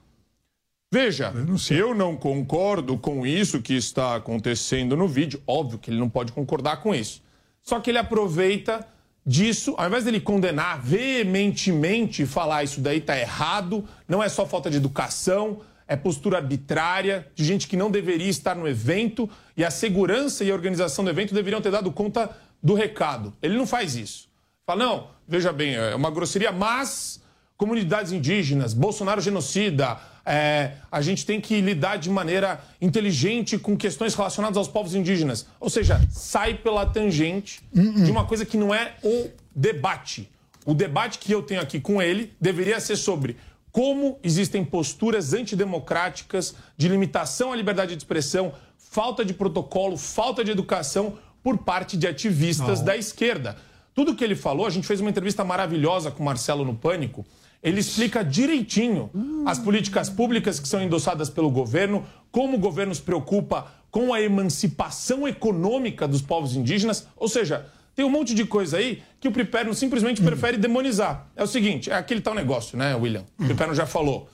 Veja, eu não concordo com isso que está acontecendo no vídeo. Óbvio que ele não pode concordar com isso. Só que ele aproveita disso, ao invés dele condenar veementemente e falar isso daí está errado, não é só falta de educação, é postura arbitrária de gente que não deveria estar no evento e a segurança e a organização do evento deveriam ter dado conta do recado. Ele não faz isso. Fala, não, veja bem, é uma grosseria, mas comunidades indígenas, Bolsonaro genocida, é, a gente tem que lidar de maneira inteligente com questões relacionadas aos povos indígenas. Ou seja, sai pela tangente de uma coisa que não é o debate. O debate que eu tenho aqui com ele deveria ser sobre como existem posturas antidemocráticas de limitação à liberdade de expressão, falta de protocolo, falta de educação por parte de ativistas Não. da esquerda. Tudo que ele falou, a gente fez uma entrevista maravilhosa com o Marcelo no Pânico. Ele explica direitinho as políticas públicas que são endossadas pelo governo, como o governo se preocupa com a emancipação econômica dos povos indígenas. Ou seja, tem um monte de coisa aí que o Piperno simplesmente prefere demonizar. É o seguinte, é aquele tal negócio, né, William? O Piperno já falou.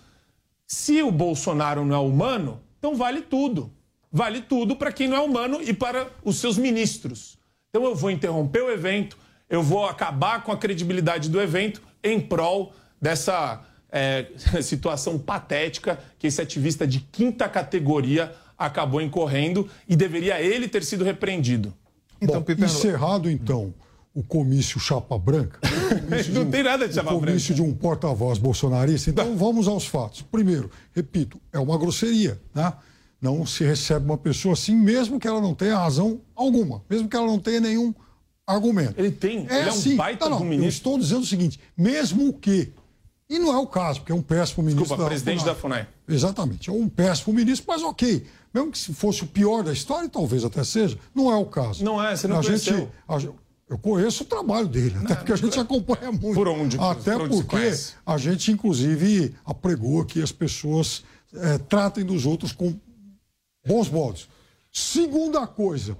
Se o Bolsonaro não é humano, então vale tudo. Vale tudo para quem não é humano e para os seus ministros. Então eu vou interromper o evento, eu vou acabar com a credibilidade do evento em prol dessa é, (laughs) situação patética que esse ativista de quinta categoria acabou incorrendo e deveria ele ter sido repreendido. Bom, encerrado então o comício chapa branca. comício (laughs) Não um- tem nada de chapa O comício de um porta-voz bolsonarista. Então vamos aos fatos. Primeiro, repito, é uma grosseria, né? Não se recebe uma pessoa assim, mesmo que ela não tenha razão alguma, mesmo que ela não tenha nenhum argumento. Ele tem, ele é um assim. baita não, não, um Eu ministro. estou dizendo o seguinte, mesmo que, e não é o caso, porque é um péssimo ministro Desculpa, presidente da FUNAI. Exatamente, é um péssimo ministro, mas ok. Mesmo que se fosse o pior da história, talvez até seja, não é o caso. Não é, você não a gente, a gente- Eu conheço o trabalho dele, até porque a gente acompanha muito. Por onde? Até Por onde porque a gente, inclusive, apregou que as pessoas eh, tratem dos outros com bons modos. Segunda coisa,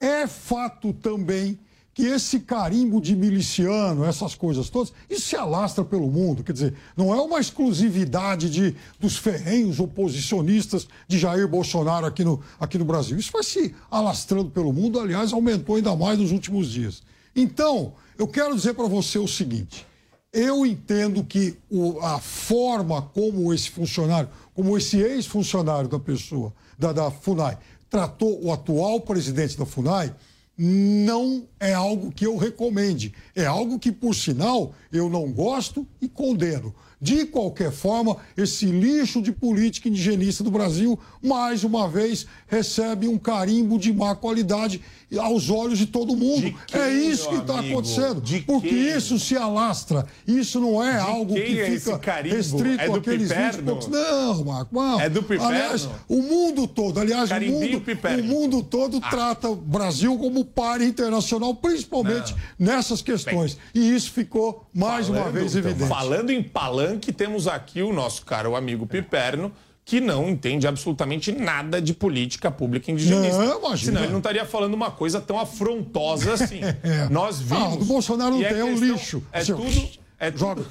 é fato também que esse carimbo de miliciano, essas coisas todas, isso se alastra pelo mundo. Quer dizer, não é uma exclusividade de, dos ferrenhos oposicionistas de Jair Bolsonaro aqui no, aqui no Brasil. Isso vai se alastrando pelo mundo, aliás, aumentou ainda mais nos últimos dias. Então, eu quero dizer para você o seguinte. Eu entendo que o- a forma como esse funcionário, como esse ex-funcionário da pessoa, da, da FUNAI, tratou o atual presidente da FUNAI, não é algo que eu recomende. É algo que, por sinal, eu não gosto e condeno. De qualquer forma, esse lixo de política indigenista do Brasil, mais uma vez, recebe um carimbo de má qualidade aos olhos de todo mundo. quem, é isso que está acontecendo. De Porque quem? isso se alastra. Isso não é algo quem que é fica restrito É àqueles 20 e Piperno? poucos. Não, Marco. Não. É do Piperno? Aliás, o mundo todo, aliás, o mundo, Piperno. o mundo todo trata o Brasil como páreo internacional, principalmente nessas questões. E isso ficou mais uma Falando- vez evidente. Falando em palanque, temos aqui o nosso caro amigo Piperno, que não entende absolutamente nada de política pública indigenista. Não, imagina. Senão ele não estaria falando uma coisa tão afrontosa (laughs) assim. É. Nós vimos. Ah, o Bolsonaro não tem, é um lixo. É Assim, tudo. É joga tudo.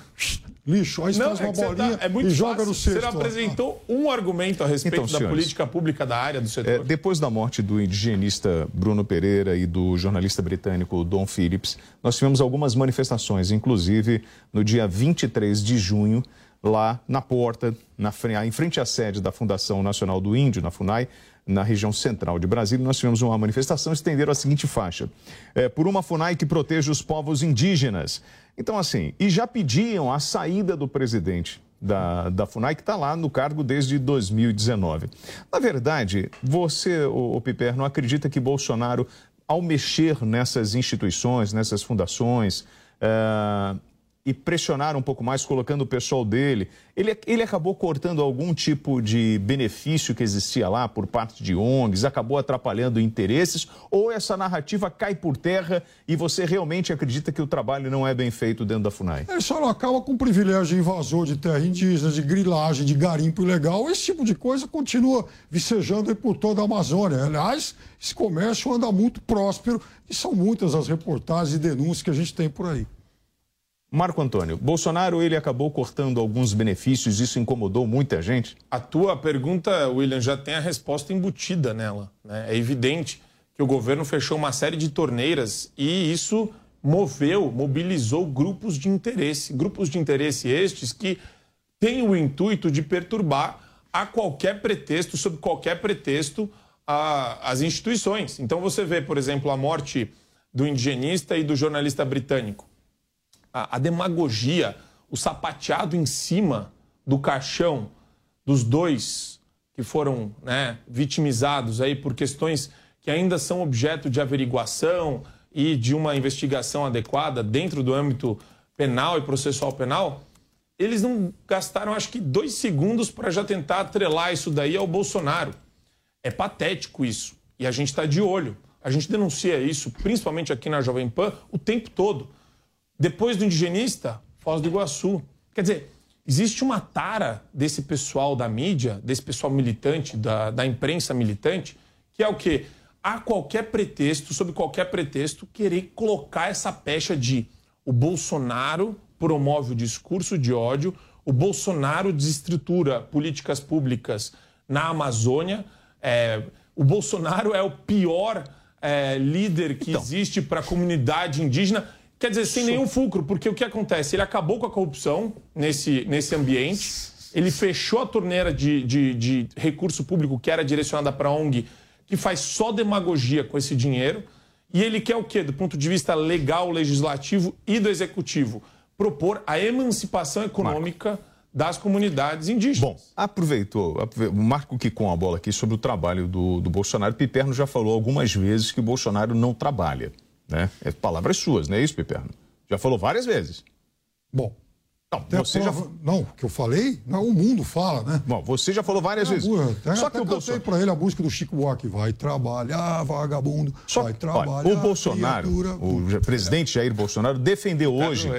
lixo, aí você Não, faz é uma que você bolinha tá- é muito e joga fácil. no cesto. Você ó. apresentou um argumento a respeito Então, da senhores. política pública da área do setor. É, depois da morte do indigenista Bruno Pereira e do jornalista britânico Don Phillips, nós tivemos algumas manifestações, inclusive no dia 23 de junho, lá na porta, na, em frente à sede da Fundação Nacional do Índio, na FUNAI, na região central de Brasília, nós tivemos uma manifestação, estenderam a seguinte faixa: é, por uma FUNAI que proteja os povos indígenas. Então, assim, e já pediam a saída do presidente da, da FUNAI, que está lá no cargo desde 2019. Na verdade, você, o, o Piper, não acredita que Bolsonaro, ao mexer nessas instituições, nessas fundações, eh, e pressionar um pouco mais, colocando o pessoal dele, ele, ele acabou cortando algum tipo de benefício que existia lá por parte de ONGs, acabou atrapalhando interesses, ou essa narrativa cai por terra e você realmente acredita que o trabalho não é bem feito dentro da FUNAI? Não acaba com privilégio invasor de terra indígena, de grilagem, de garimpo ilegal. Esse tipo de coisa continua vicejando por toda a Amazônia. Aliás, esse comércio anda muito próspero e são muitas as reportagens e denúncias que a gente tem por aí. Marco Antônio, Bolsonaro ele acabou cortando alguns benefícios, isso incomodou muita gente? A tua pergunta, William, já tem a resposta embutida nela. Né? É evidente que o governo fechou uma série de torneiras e isso moveu, mobilizou grupos de interesse. Grupos de interesse estes que têm o intuito de perturbar a qualquer pretexto, sob qualquer pretexto, a, as instituições. Então você vê, por exemplo, a morte do indigenista e do jornalista britânico a, a demagogia, o sapateado em cima do caixão dos dois que foram né, vitimizados aí por questões que ainda são objeto de averiguação e de uma investigação adequada dentro do âmbito penal e processual penal, eles não gastaram, acho que, dois segundos para já tentar atrelar isso daí ao Bolsonaro. É patético isso. E a gente está de olho. A gente denuncia isso, principalmente aqui na Jovem Pan, o tempo todo. Depois do indigenista, Foz do Iguaçu. Quer dizer, existe uma tara desse pessoal da mídia, desse pessoal militante, da, da imprensa militante, que é o quê? A qualquer pretexto, sob qualquer pretexto, querer colocar essa pecha de o Bolsonaro promove o discurso de ódio, o Bolsonaro desestrutura políticas públicas na Amazônia, é, o Bolsonaro é o pior é, líder que então. existe para a comunidade indígena. Quer dizer, sem nenhum fulcro, porque o que acontece? Ele acabou com a corrupção nesse, nesse ambiente, ele fechou a torneira de, de, de recurso público que era direcionada para a ONG, que faz só demagogia com esse dinheiro, e ele quer o quê? Do ponto de vista legal, legislativo e do executivo? Propor a emancipação econômica. Marco das comunidades indígenas. Bom, aproveitou, o Marco com a bola aqui sobre o trabalho do, do Bolsonaro. Piperno já falou algumas vezes que o Bolsonaro não trabalha. Né? É palavras suas, não é isso, Piperno? Já falou várias vezes. Bom. Não, você prova... já... não, que eu falei, não, o mundo fala, né? Bom, você já falou várias é, vezes. Até, Só que o Bolsonaro. para ele a música do Chico Buarque, vai trabalhar, vagabundo, Só... vai trabalhar. Olha, o Bolsonaro, criatura... o presidente Jair Bolsonaro, defendeu hoje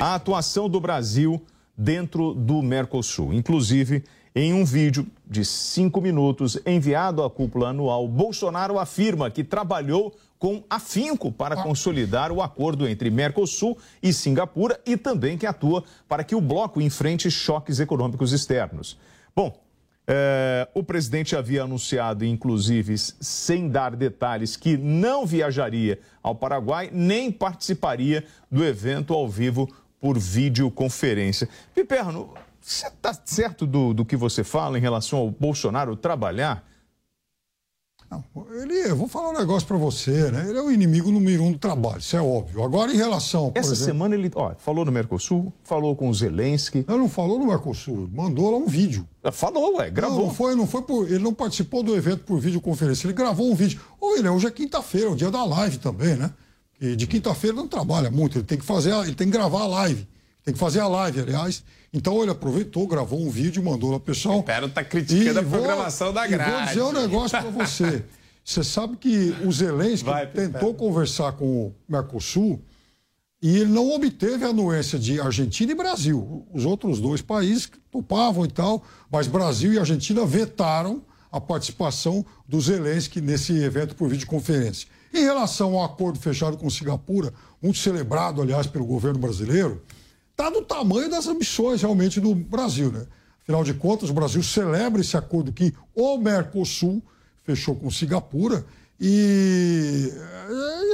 a atuação do Brasil dentro do Mercosul. Inclusive, em um vídeo de cinco minutos enviado à cúpula anual, Bolsonaro afirma que trabalhou com afinco para consolidar o acordo entre Mercosul e Singapura e também que atua para que o bloco enfrente choques econômicos externos. Bom, é, o presidente havia anunciado, inclusive, sem dar detalhes, que não viajaria ao Paraguai nem participaria do evento ao vivo por videoconferência. Piperno, você está certo do, do que você fala em relação ao Bolsonaro trabalhar não, ele, eu vou falar um negócio para você, né? Ele é o inimigo número um do trabalho, isso é óbvio. Agora, em relação. Essa exemplo, semana ele ó, falou no Mercosul, falou com o Zelensky. Não, não falou no Mercosul, mandou lá um vídeo. Ah, falou, ué, gravou. Não, não foi, não foi por. Ele não participou do evento por videoconferência, ele gravou um vídeo. Ô, ele, hoje é quinta-feira, é o dia da live também, né? E de quinta-feira não trabalha muito, ele tem que fazer, ele tem que gravar a live. Tem que fazer a live, aliás. Então ele aproveitou, gravou um vídeo, mandou lá pro pessoal. O Pera tá criticando a programação da grade. E vou dizer um negócio para você. Você sabe que o Zelensky Vai, tentou conversar com o Mercosul e ele não obteve a anuência de Argentina e Brasil. Os outros dois países topavam e tal, mas Brasil e Argentina vetaram a participação do Zelensky nesse evento por videoconferência. Em relação ao acordo fechado com Singapura, muito celebrado, aliás, pelo governo brasileiro, está do tamanho das ambições realmente do Brasil. Né? Afinal de contas, o Brasil celebra esse acordo que o Mercosul fechou com Singapura e,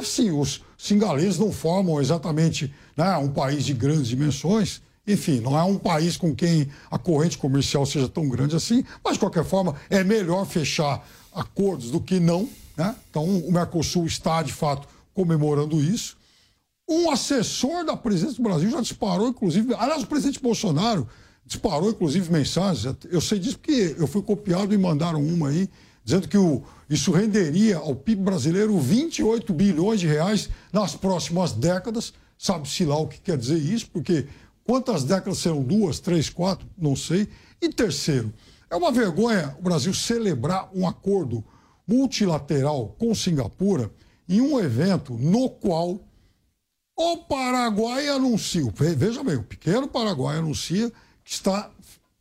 assim, os singaleses não formam exatamente né, um país de grandes dimensões. Enfim, não é um país com quem a corrente comercial seja tão grande assim, mas de qualquer forma é melhor fechar acordos do que não. Né? Então o Mercosul está, de fato, comemorando isso. Um assessor da presidência do Brasil já disparou, inclusive. Aliás, o presidente Bolsonaro disparou, inclusive, mensagens. Eu sei disso porque eu fui copiado e mandaram uma aí, dizendo que o, isso renderia ao PIB brasileiro 28 bilhões de reais nas próximas décadas, sabe-se lá o que quer dizer isso, porque quantas décadas serão duas, três, quatro, não sei. E terceiro, é uma vergonha o Brasil celebrar um acordo multilateral com Singapura em um evento no qual o Paraguai anuncia, veja bem, o pequeno Paraguai anuncia que está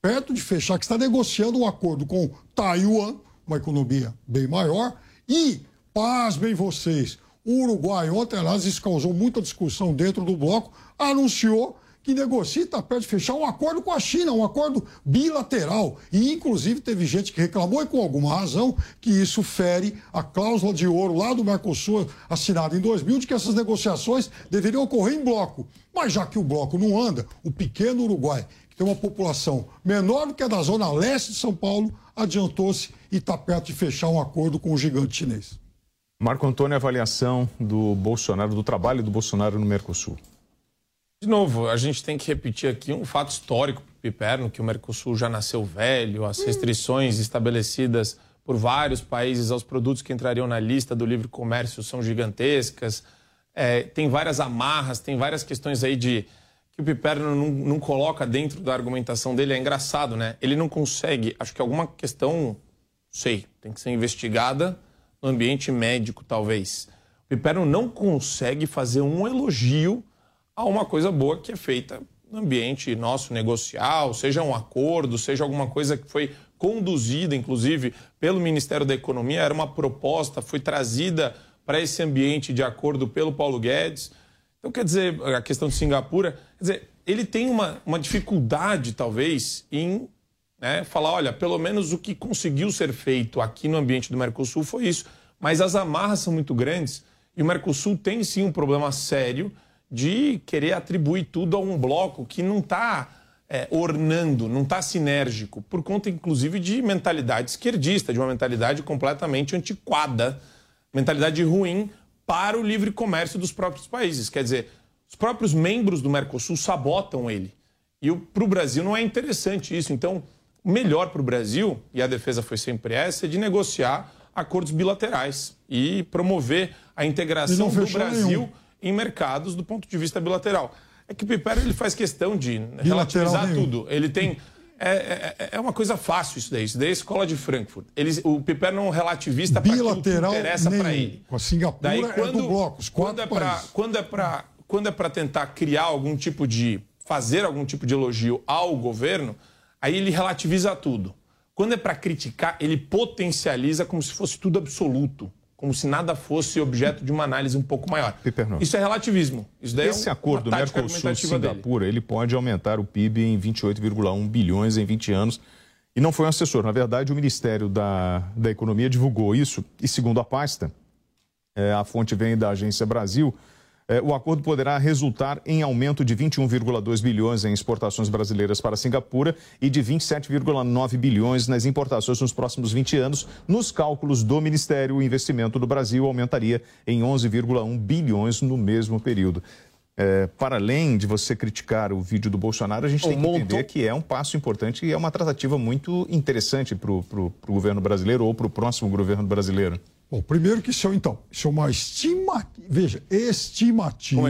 perto de fechar, que está negociando um acordo com Taiwan, uma economia bem maior, e, pasmem vocês, o Uruguai, ontem, aliás, isso causou muita discussão dentro do bloco, anunciou que negocia e está perto de fechar um acordo com a China, um acordo bilateral. E, inclusive, teve gente que reclamou, e com alguma razão, que isso fere a cláusula de ouro lá do Mercosul, assinada em 2000, de que essas negociações deveriam ocorrer em bloco. Mas já que o bloco não anda, o pequeno Uruguai, que tem uma população menor do que a da zona leste de São Paulo, adiantou-se e está perto de fechar um acordo com o gigante chinês. Marco Antônio, avaliação do Bolsonaro, do trabalho do Bolsonaro no Mercosul. De novo, a gente tem que repetir aqui um fato histórico Piperno, que o Mercosul já nasceu velho, as restrições estabelecidas por vários países aos produtos que entrariam na lista do livre comércio são gigantescas. É, tem várias amarras, tem várias questões aí de que o Piperno não, não, coloca dentro da argumentação dele. É engraçado, né? Ele não consegue, acho que alguma questão, sei, tem que ser investigada no ambiente médico, talvez. O Piperno não consegue fazer um elogio a uma coisa boa que é feita no ambiente nosso negocial, seja um acordo, seja alguma coisa que foi conduzida, inclusive, pelo Ministério da Economia, era uma proposta, foi trazida para esse ambiente de acordo pelo Paulo Guedes. Então, quer dizer, a questão de Singapura, quer dizer, ele tem uma, uma dificuldade, talvez, em né, falar: olha, pelo menos o que conseguiu ser feito aqui no ambiente do Mercosul foi isso. Mas as amarras são muito grandes e o Mercosul tem sim um problema sério de querer atribuir tudo a um bloco que não está é, ornando, não está sinérgico, por conta, inclusive, de mentalidade esquerdista, de uma mentalidade completamente antiquada, mentalidade ruim para o livre comércio dos próprios países. Quer dizer, os próprios membros do Mercosul sabotam ele. E para o Brasil não é interessante isso. Então, o melhor para o Brasil, e a defesa foi sempre essa, é de negociar acordos bilaterais e promover a integração do Brasil. Nenhum em mercados do ponto de vista bilateral. É que o Piper ele faz questão de relativizar tudo. Ele tem. É, é, é, uma coisa fácil isso daí. Isso daí é a escola de Frankfurt. Ele, o Piper não relativista para aquilo que interessa para ele. Com a Singapura daí, quando, é do bloco, os quando é para quando é para quando é para tentar criar algum tipo de fazer algum tipo de elogio ao governo, aí ele relativiza tudo. Quando é para criticar, ele potencializa como se fosse tudo absoluto como se nada fosse objeto de uma análise um pouco maior. Isso é relativismo. Isso daí Esse é um, acordo Mercosul-Singapura ele pode aumentar o PIB em 28,1 bilhões em 20 anos. E não foi um assessor. Na verdade, o Ministério da, da Economia divulgou isso e, segundo a pasta, é, a fonte vem da Agência Brasil, é, o acordo poderá resultar em aumento de 21,2 bilhões em exportações brasileiras para Singapura e de 27,9 bilhões nas importações nos próximos 20 anos. Nos cálculos do Ministério, o investimento do Brasil aumentaria em 11,1 bilhões no mesmo período. É, para além de você criticar o vídeo do Bolsonaro, a gente tem que entender que é um passo importante e é uma tratativa muito interessante para o governo brasileiro ou para o próximo governo brasileiro. Bom, primeiro que isso é, então, isso é uma estima, veja, estimativa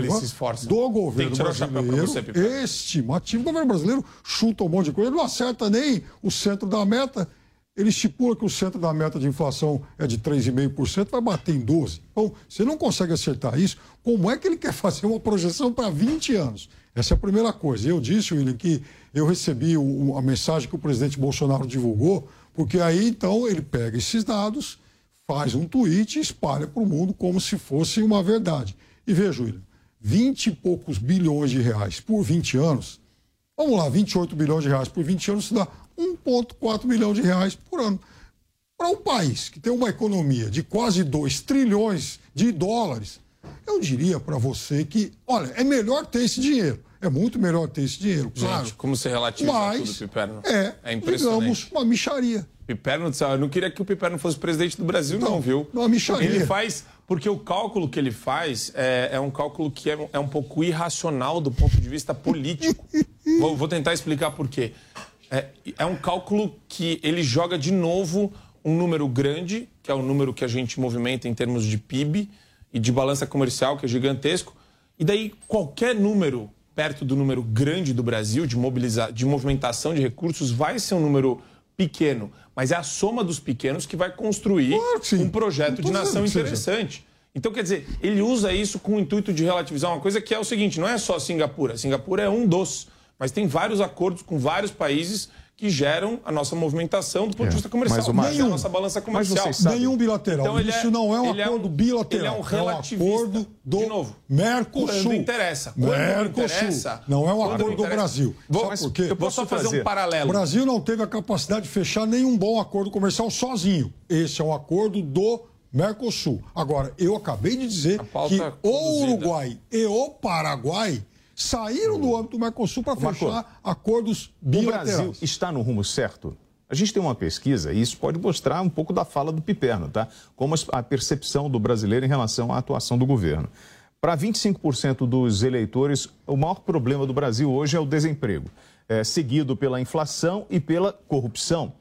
do governo brasileiro. Você, estimativa. O governo brasileiro chuta um monte de coisa, ele não acerta nem o centro da meta. Ele estipula que o centro da meta de inflação é de 3,5%, vai bater em 12%. Então, você não consegue acertar isso, como é que ele quer fazer uma projeção para 20 anos? Essa é a primeira coisa. Eu disse, William, que eu recebi o, a mensagem que o presidente Bolsonaro divulgou, porque aí, então, ele pega esses dados faz um tweet e espalha para o mundo como se fosse uma verdade. E veja, William, 20 e poucos bilhões de reais por 20 anos, vamos lá, 28 bilhões de reais por 20 anos, isso dá 1,4 milhão de reais por ano. Para um país que tem uma economia de quase 2 trilhões de dólares, eu diria para você que, olha, é melhor ter esse dinheiro. É muito melhor ter esse dinheiro, claro. Gente, como você relativiza mas tudo, Piperno? É, é impressionante. digamos, uma micharia. Piperno, eu não queria que o Piperno fosse presidente do Brasil, não, não viu? Uma micharia. Ele faz, porque o cálculo que ele faz é, é um cálculo que é, é, um pouco irracional do ponto de vista político. (laughs) vou, vou, tentar explicar por quê. É, é um cálculo que ele joga de novo um número grande, que é o número que a gente movimenta em termos de PIB e de balança comercial, que é gigantesco, E daí qualquer número perto do número grande do Brasil de, mobiliza... de movimentação de recursos vai ser um número pequeno, mas é a soma dos pequenos que vai construir claro um projeto de nação interessante. Então, quer dizer, ele usa isso com o intuito de relativizar uma coisa que é o seguinte: não é só Singapura. Singapura é um dos, mas tem vários acordos com vários países que geram a nossa movimentação do ponto de é, vista comercial, mas nenhum, a nossa balança comercial. Nenhum bilateral. Então, Isso é, é, um acordo é um, bilateral. Ele é um relativista. É um acordo do de novo, Mercosul. Quando interessa. Quando Mercosul. interessa. Não é um acordo do Brasil. Vou, Sabe por quê? Eu posso só fazer um paralelo. O Brasil não teve a capacidade de fechar nenhum bom acordo comercial sozinho. Esse é um acordo do Mercosul. Agora, eu acabei de dizer que o Uruguai e o Paraguai saíram do âmbito do Mercosul para fechar acordos bilaterais. O Brasil está no rumo certo? A gente tem uma pesquisa, e isso pode mostrar um pouco da fala do Piperno, tá? Como a percepção do brasileiro em relação à atuação do governo. Para 25% dos eleitores, o maior problema do Brasil hoje é o desemprego, é, seguido pela inflação e pela corrupção.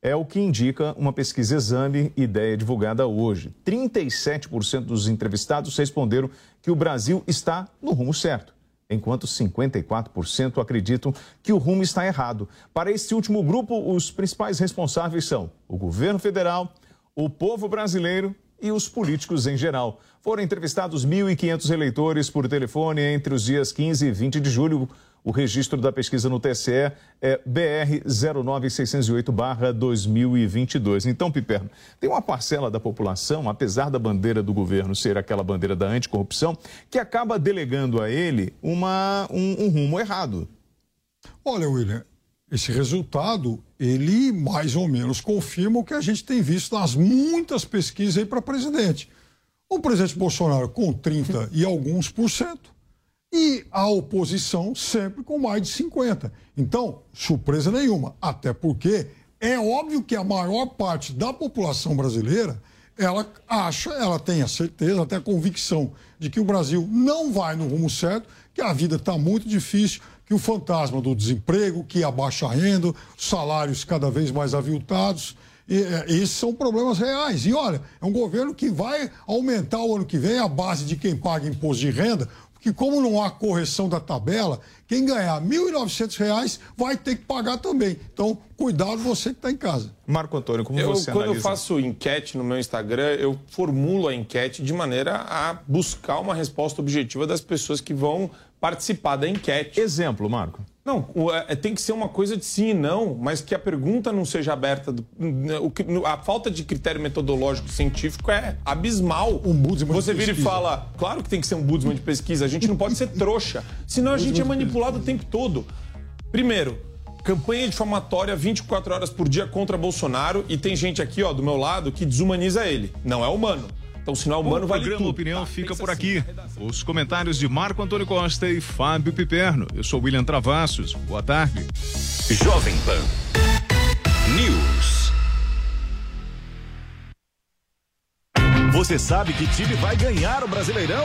É o que indica uma pesquisa exame ideia divulgada hoje. 37% dos entrevistados responderam que o Brasil está no rumo certo enquanto 54% acreditam que o rumo está errado. Para esse último grupo, os principais responsáveis são o governo federal, o povo brasileiro e os políticos em geral. Foram entrevistados 1.500 eleitores por telefone entre os dias 15 e 20 de julho. O registro da pesquisa no TSE é BR 09608-2022. Então, Piperno, tem uma parcela da população, apesar da bandeira do governo ser aquela bandeira da anticorrupção, que acaba delegando a ele uma, um, um rumo errado. Olha, William, esse resultado, ele mais ou menos confirma o que a gente tem visto nas muitas pesquisas aí para presidente. O presidente Bolsonaro com 30 e alguns por cento e a oposição sempre com mais de 50. Então, surpresa nenhuma, até porque é óbvio que a maior parte da população brasileira ela acha, ela tem a certeza, até a convicção de que o Brasil não vai no rumo certo, que a vida está muito difícil, que o fantasma do desemprego, que a baixa renda, salários cada vez mais aviltados, e, é, esses são problemas reais. E olha, é um governo que vai aumentar o ano que vem a base de quem paga imposto de renda que como não há correção da tabela, quem ganhar R$ 1.900 vai ter que pagar também. Então, cuidado você que está em casa. Marco Antônio, como eu, você Quando analisa? eu faço enquete no meu Instagram, eu formulo a enquete de maneira a buscar uma resposta objetiva das pessoas que vão participar da enquete. Exemplo, Marco. Não, é, tem que ser uma coisa de sim e não, mas que a pergunta não seja aberta. O, a falta de critério metodológico científico é abismal. Um Você vira e fala, claro que tem que ser um budismo de pesquisa, a gente não pode ser trouxa, senão a gente é manipulado o tempo todo. Primeiro, campanha difamatória 24 horas por dia contra Bolsonaro e tem gente aqui, ó, do meu lado que desumaniza ele. Não é humano. Então, o sinal humano vale tudo. O programa Opinião tá, fica por aqui. Assim, Os comentários de Marco Antônio Costa e Fábio Piperno. Eu sou William Travassos. Boa tarde. Jovem Pan News. Você sabe que time vai ganhar o Brasileirão?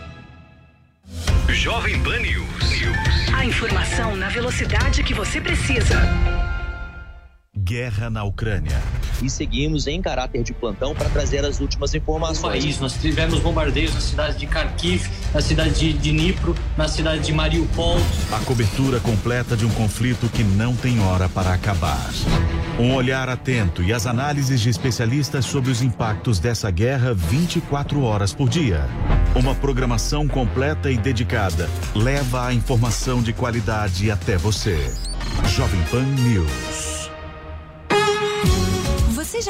Jovem Pan News. A informação Informação na velocidade que você precisa. Guerra na Ucrânia. E seguimos em caráter de plantão para trazer as últimas informações. No país, nós tivemos bombardeios na cidade de Kharkiv, na cidade de Dnipro, na cidade de Mariupol. A cobertura completa de um conflito que não tem hora para acabar. Um olhar atento e as análises de especialistas sobre os impactos dessa guerra 24 horas por dia. Uma programação completa e dedicada leva a informação de qualidade até você. Jovem Pan News.